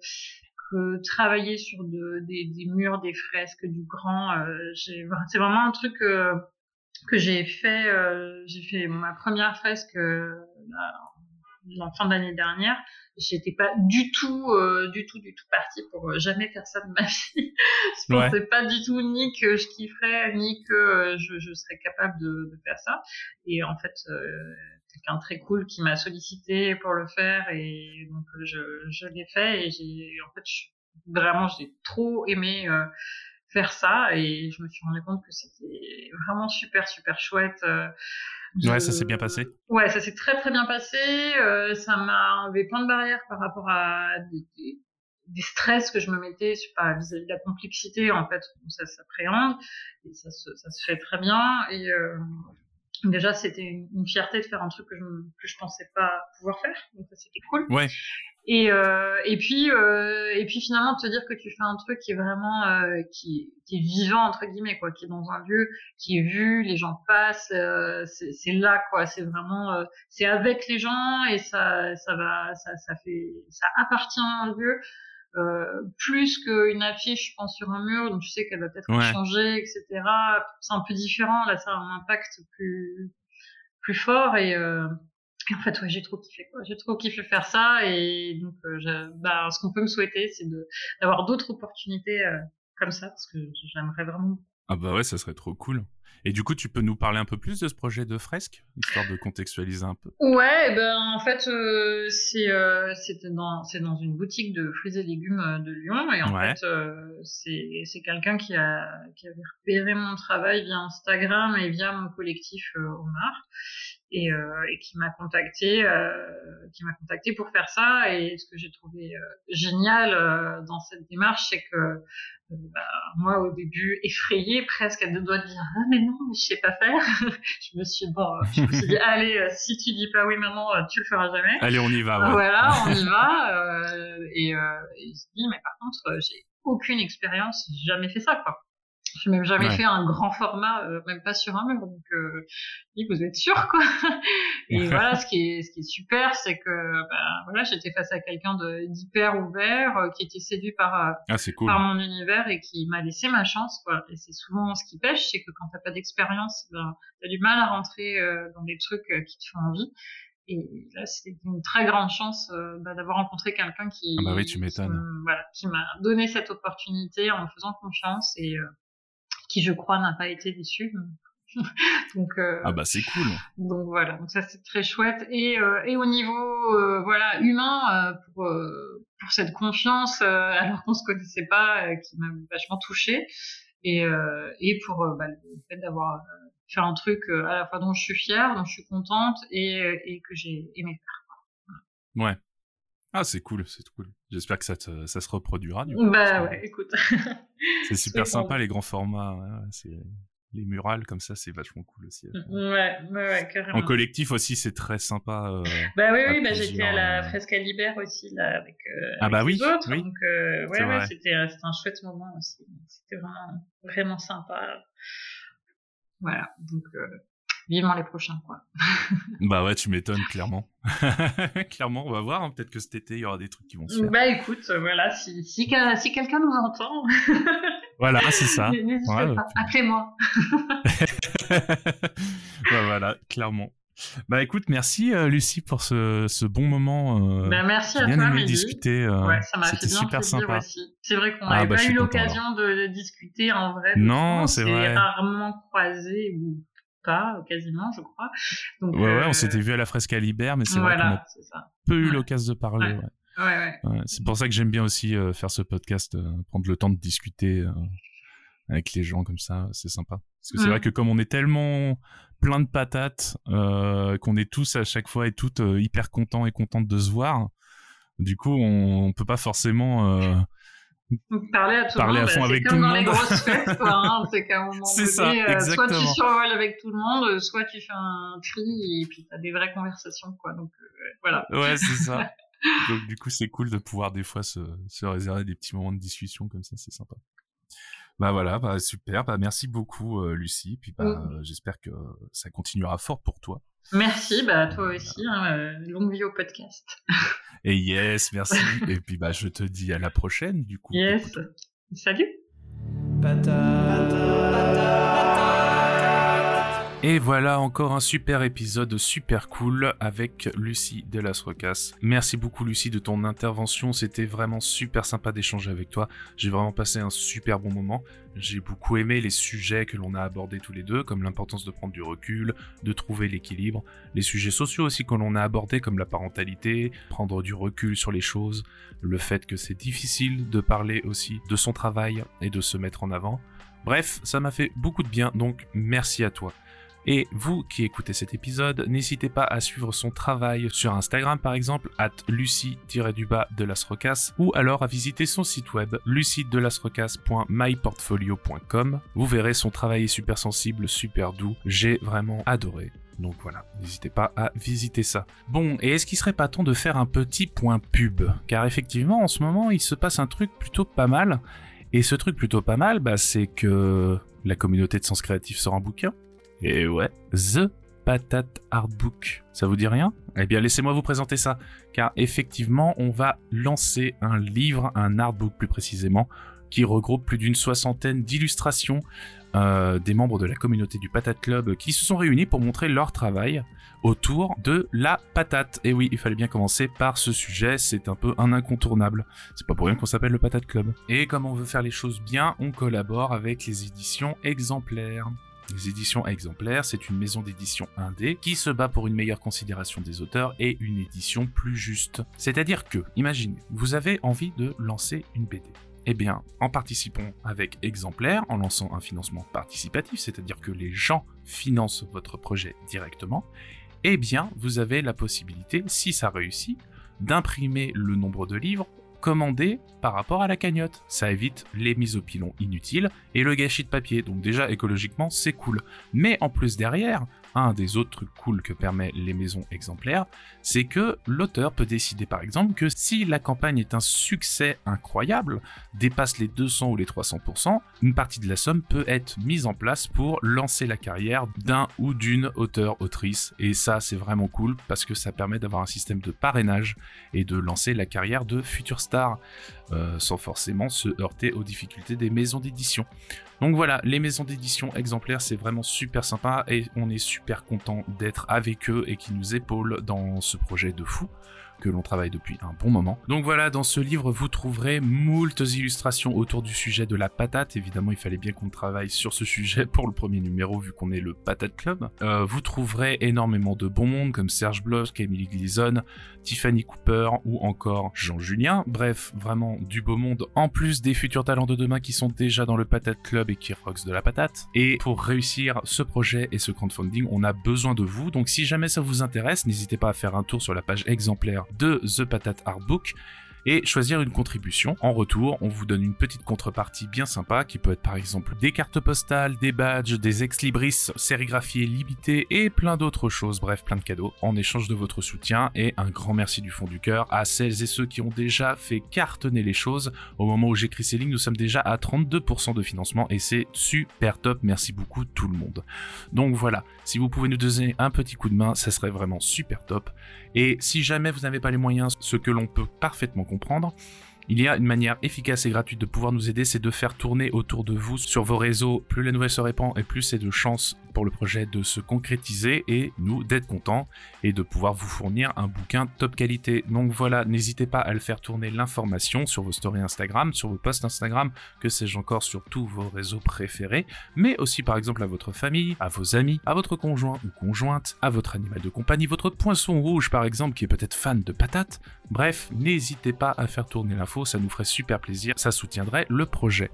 que travailler sur de, des, des murs, des fresques, du grand, euh, c'est vraiment un truc que, que j'ai fait. Euh, j'ai fait ma première fresque en fin d'année dernière j'étais pas du tout, euh, du tout, du tout partie pour euh, jamais faire ça de ma vie. je pensais pas du tout ni que je kifferais, ni que euh, je, je, serais capable de, de, faire ça. Et en fait, quelqu'un très cool qui m'a sollicité pour le faire et donc je, je l'ai fait et j'ai, en fait, je, vraiment, j'ai trop aimé faire ça et je me suis rendu compte que c'était vraiment super, super chouette. Ouais, ça s'est bien passé. Ouais, ça s'est très très bien passé. Euh, ça m'a enlevé plein de barrières par rapport à des, des, stress que je me mettais vis-à-vis de la complexité en fait où ça s'appréhende et ça se, ça se fait très bien et euh, déjà c'était une, une, fierté de faire un truc que je que je pensais pas pouvoir faire donc c'était cool. Ouais. Et, euh, et puis euh, et puis finalement te dire que tu fais un truc qui est vraiment euh, qui, qui est vivant entre guillemets quoi, qui est dans un lieu qui est vu, les gens passent, euh, c'est là quoi, c'est vraiment euh, c'est avec les gens et ça ça va ça ça fait ça appartient à un lieu. Euh, plus qu'une affiche, je pense, sur un mur, donc tu sais qu'elle va peut-être changer, etc. C'est un peu différent, là, ça a un impact plus plus fort et, euh, en fait, ouais, j'ai trop kiffé, quoi. J'ai trop kiffé faire ça, et donc, euh, bah, ce qu'on peut me souhaiter, c'est de d'avoir d'autres opportunités euh, comme ça, parce que j'aimerais vraiment. Ah bah ouais, ça serait trop cool. Et du coup, tu peux nous parler un peu plus de ce projet de fresque, histoire de contextualiser un peu? Ouais, ben en fait, euh, c'est euh, dans c'est dans une boutique de fruits et légumes de Lyon, et en fait, euh, c'est c'est quelqu'un qui a qui avait repéré mon travail via Instagram et via mon collectif Omar et, euh, et qui m'a contacté, euh, qui m'a contacté pour faire ça. Et ce que j'ai trouvé euh, génial euh, dans cette démarche, c'est que euh, bah, moi, au début, effrayée, presque à deux doigts de dire ah mais non, mais je sais pas faire. je me suis bon, je me suis dit allez, si tu dis pas oui maintenant, tu le feras jamais. Allez, on y va. Ouais. Voilà, on y va. et, et je dis mais par contre, j'ai aucune expérience, j'ai jamais fait ça quoi. J'ai même jamais Ouais. fait un grand format, euh, même pas sur un mur. Donc, euh, je dis, vous êtes sûr, quoi. Et voilà, ce qui est, ce qui est super, c'est que, ben, voilà, j'étais face à quelqu'un d'hyper ouvert, euh, qui était séduit par, euh, Ah, cool. par mon univers et qui m'a laissé ma chance, quoi. Et c'est souvent ce qui pêche, c'est que quand t'as pas d'expérience, ben, t'as du mal à rentrer euh, dans des trucs euh, qui te font envie. Et là, c'était une très grande chance euh, bah, d'avoir rencontré quelqu'un qui, Ah bah oui, tu qui voilà, qui m'a donné cette opportunité en me faisant confiance et euh, qui, je crois, n'a pas été déçu. donc, euh, Ah bah c'est cool. donc voilà, donc ça c'est très chouette. Et, euh, et au niveau euh, voilà humain, euh, pour, euh, pour cette confiance, euh, alors qu'on se connaissait pas, qui m'a vachement touchée. Et, euh, et pour bah, le fait d'avoir euh, fait un truc euh, à la fois dont je suis fière, dont je suis contente et, et que j'ai aimé faire. Ouais. Ah, c'est cool, c'est cool. J'espère que ça, te- ça se reproduira du coup. Bah ouais, écoute. C'est super sympa les grands formats. c'est les murales comme ça, c'est vachement cool aussi. faire. ouais, ouais, ouais, carrément. En collectif aussi, c'est très sympa. euh, Bah oui, oui, bah, j'étais à la euh, fresque à Libère aussi, là, avec, euh, Ah avec bah les oui, autres. oui. Donc, euh, ouais, ouais, c'était, c'était un chouette moment aussi. C'était vraiment, vraiment sympa. Voilà. Donc, euh, vivement les prochains, quoi. Bah ouais, tu m'étonnes clairement. clairement, on va voir. hein, Peut-être que cet été, il y aura des trucs qui vont se faire. Bah écoute, euh, voilà, si, si, quel- si quelqu'un nous entend, Voilà, c'est ça. n'hésitez Ouais, pas, puis- appelez-moi. bah voilà, clairement. Bah écoute, merci euh, Lucie pour ce, ce bon moment. euh, bah, merci à bien toi, aimé discuter. euh, Ouais, ça m'a fait bien super sympa. C'est vrai qu'on Ah, n'avait bah, pas eu l'occasion de, de discuter en vrai. Non, c'est s'est vrai. rarement croisé ou pas, quasiment, je crois. Donc, Ouais, ouais, euh, on s'était vu à la fresque à Libère, mais c'est vrai qu'on Voilà, a peu eu l'occasion de parler. Ouais. ouais. Ouais, ouais. Ouais, c'est pour ça que j'aime bien aussi euh, faire ce podcast, euh, prendre le temps de discuter euh, avec les gens comme ça, c'est sympa. Parce que c'est Mm. vrai que comme on est tellement plein de patates, qu'on est tous à chaque fois et toutes hyper contents et contentes de se voir, du coup on, on peut pas forcément... Donc, parler à tout Parler le monde, à fond bah, avec c'est comme dans les grosses fêtes, quoi. Hein, c'est qu'à un moment donné, ça, euh, soit tu survoles avec tout le monde, euh, soit tu fais un tri et puis t'as des vraies conversations, quoi. Donc euh, voilà. Ouais, c'est ça. Donc du coup, c'est cool de pouvoir des fois se, se réserver des petits moments de discussion comme ça, c'est sympa. Bah voilà, bah super, bah merci beaucoup euh, Lucie, puis bah Mm. j'espère que ça continuera fort pour toi. Merci, bah toi aussi. Hein, euh, longue vie au podcast. Et yes, merci. Et puis bah je te dis à la prochaine du coup. Yes. Salut. Et voilà encore un super épisode super cool avec Lucie de Las Rocas. Merci beaucoup Lucie de ton intervention, c'était vraiment super sympa d'échanger avec toi. J'ai vraiment passé un super bon moment. J'ai beaucoup aimé les sujets que l'on a abordés tous les deux, comme l'importance de prendre du recul, de trouver l'équilibre, les sujets sociaux aussi que l'on a abordés, comme la parentalité, prendre du recul sur les choses, le fait que c'est difficile de parler aussi de son travail et de se mettre en avant. Bref, ça m'a fait beaucoup de bien, donc merci à toi. Et vous qui écoutez cet épisode, n'hésitez pas à suivre son travail sur Instagram par exemple, at lucie-du-bas de ou alors à visiter son site web lucie-de-las-rocas.myportfolio.com. Vous verrez son travail est super sensible, super doux, j'ai vraiment adoré. Donc voilà, n'hésitez pas à visiter ça. Bon, et est-ce qu'il serait pas temps de faire un petit point pub? Car effectivement, en ce moment, il se passe un truc plutôt pas mal. Et ce truc plutôt pas mal, bah, c'est que la communauté de Sens Créatif sort un bouquin. Et ouais, The Patate Artbook. Ça vous dit rien? Eh bien, laissez-moi vous présenter ça. Car effectivement, on va lancer un livre, un artbook plus précisément, qui regroupe plus d'une soixantaine d'illustrations euh, des membres de la communauté du Patate Club qui se sont réunis pour montrer leur travail autour de la patate. Et oui, il fallait bien commencer par ce sujet, c'est un peu un incontournable. C'est pas pour rien qu'on s'appelle le Patate Club. Et comme on veut faire les choses bien, on collabore avec les éditions exemplaires. Les éditions exemplaires, c'est une maison d'édition indé qui se bat pour une meilleure considération des auteurs et une édition plus juste. C'est-à-dire que, imaginez, vous avez envie de lancer une BD. Eh bien, en participant avec exemplaires, en lançant un financement participatif, c'est-à-dire que les gens financent votre projet directement, eh bien, vous avez la possibilité, si ça réussit, d'imprimer le nombre de livres commandés par rapport à la cagnotte. Ça évite les mises au pilon inutiles et le gâchis de papier. Donc déjà écologiquement c'est cool. Mais en plus derrière, un des autres trucs cool que permet les maisons exemplaires, c'est que l'auteur peut décider par exemple que si la campagne est un succès incroyable, dépasse les 200 ou les 300%, une partie de la somme peut être mise en place pour lancer la carrière d'un ou d'une auteur-autrice. Et ça c'est vraiment cool parce que ça permet d'avoir un système de parrainage et de lancer la carrière de futures stars euh, sans forcément se heurter aux difficultés des maisons d'édition. Donc voilà, les maisons d'édition exemplaires, c'est vraiment super sympa et on est super content d'être avec eux et qui nous épaulent dans ce projet de fou que l'on travaille depuis un bon moment. Donc voilà, dans ce livre, vous trouverez moultes illustrations autour du sujet de la patate. Évidemment, il fallait bien qu'on travaille sur ce sujet pour le premier numéro, vu qu'on est le Patate Club. Euh, vous trouverez énormément de bons mondes comme Serge Bloch, Emily Gleason, Tiffany Cooper ou encore Jean Julien. Bref, vraiment du beau monde, en plus des futurs talents de demain qui sont déjà dans le Patate Club et qui rox de la patate. Et pour réussir ce projet et ce crowdfunding, on a besoin de vous. Donc si jamais ça vous intéresse, n'hésitez pas à faire un tour sur la page exemplaire de The Patate Artbook et choisir une contribution. En retour, on vous donne une petite contrepartie bien sympa qui peut être par exemple des cartes postales, des badges, des ex-libris sérigraphiés limités et plein d'autres choses, bref, plein de cadeaux en échange de votre soutien et un grand merci du fond du cœur à celles et ceux qui ont déjà fait cartonner les choses. Au moment où j'écris ces lignes, nous sommes déjà à 32% de financement et c'est super top. Merci beaucoup tout le monde. Donc voilà, si vous pouvez nous donner un petit coup de main, ça serait vraiment super top. Et si jamais vous n'avez pas les moyens, ce que l'on peut parfaitement comprendre, il y a une manière efficace et gratuite de pouvoir nous aider, c'est de faire tourner autour de vous sur vos réseaux. Plus la nouvelle se répand et plus c'est de chances pour le projet de se concrétiser et nous d'être contents et de pouvoir vous fournir un bouquin top qualité. Donc voilà, n'hésitez pas à le faire tourner l'information sur vos stories Instagram, sur vos posts Instagram, que sais-je encore sur tous vos réseaux préférés, mais aussi par exemple à votre famille, à vos amis, à votre conjoint ou conjointe, à votre animal de compagnie, votre poinçon rouge par exemple qui est peut-être fan de patates. Bref, n'hésitez pas à faire tourner l'info, ça nous ferait super plaisir, ça soutiendrait le projet.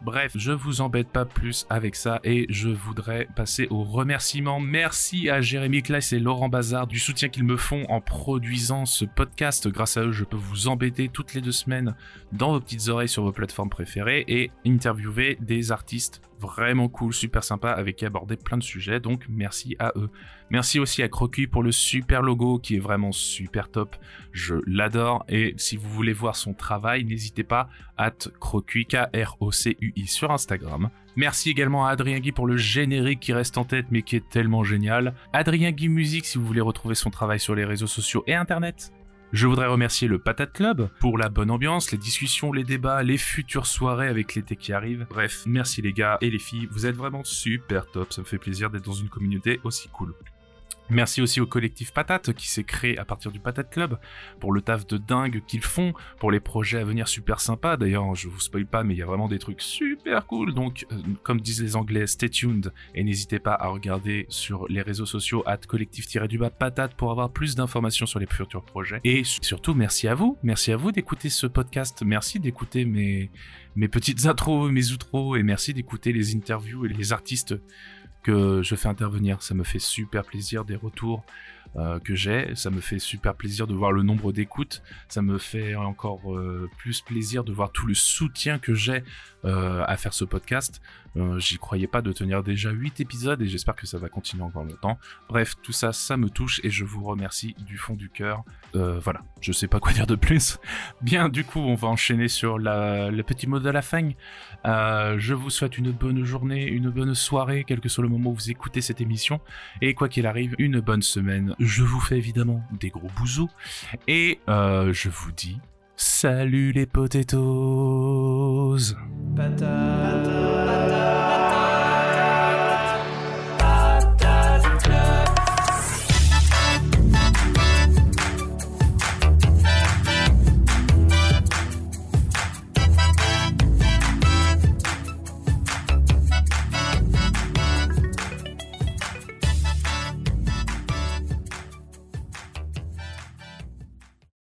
Bref, je vous embête pas plus avec ça et je voudrais passer aux remerciements. Merci à Jérémy Kleiss et Laurent Bazar du soutien qu'ils me font en produisant ce podcast. Grâce à eux, je peux vous embêter toutes les deux semaines dans vos petites oreilles sur vos plateformes préférées et interviewer des artistes vraiment cool, super sympa, avec qui aborder plein de sujets, donc merci à eux. Merci aussi à Crocu pour le super logo qui est vraiment super top, je l'adore, et si vous voulez voir son travail, n'hésitez pas, at Crocu, K-R-O-C-U-I sur Instagram. Merci également à Adrien Guy pour le générique qui reste en tête mais qui est tellement génial. Adrien Guy Musique si vous voulez retrouver son travail sur les réseaux sociaux et internet. Je voudrais remercier le Patate Club pour la bonne ambiance, les discussions, les débats, les futures soirées avec l'été qui arrive. Bref, merci les gars et les filles, vous êtes vraiment super top, ça me fait plaisir d'être dans une communauté aussi cool. Merci aussi au collectif Patate qui s'est créé à partir du Patate Club pour le taf de dingue qu'ils font, pour les projets à venir super sympas. D'ailleurs, je vous spoil pas, mais il y a vraiment des trucs super cool. Donc, euh, comme disent les Anglais, stay tuned et n'hésitez pas à regarder sur les réseaux sociaux at collectif-du-bas patate pour avoir plus d'informations sur les futurs projets. Et surtout, merci à vous. Merci à vous d'écouter ce podcast. Merci d'écouter mes, mes petites intros, mes outros et merci d'écouter les interviews et les artistes je fais intervenir. Ça me fait super plaisir des retours euh, que j'ai. Ça me fait super plaisir de voir le nombre d'écoutes. Ça me fait encore euh, plus plaisir de voir tout le soutien que j'ai euh, à faire ce podcast. J'y croyais pas de tenir déjà 8 épisodes et j'espère que ça va continuer encore longtemps. Bref, tout ça, ça me touche et je vous remercie du fond du cœur. voilà, je sais pas quoi dire de plus. Bien, du coup, on va enchaîner sur le petit mot de la fin. je vous souhaite une bonne journée, une bonne soirée, quel que soit le moment où vous écoutez cette émission. Et quoi qu'il arrive, une bonne semaine je vous fais évidemment des gros bousous et euh, je vous dis salut les potatoes.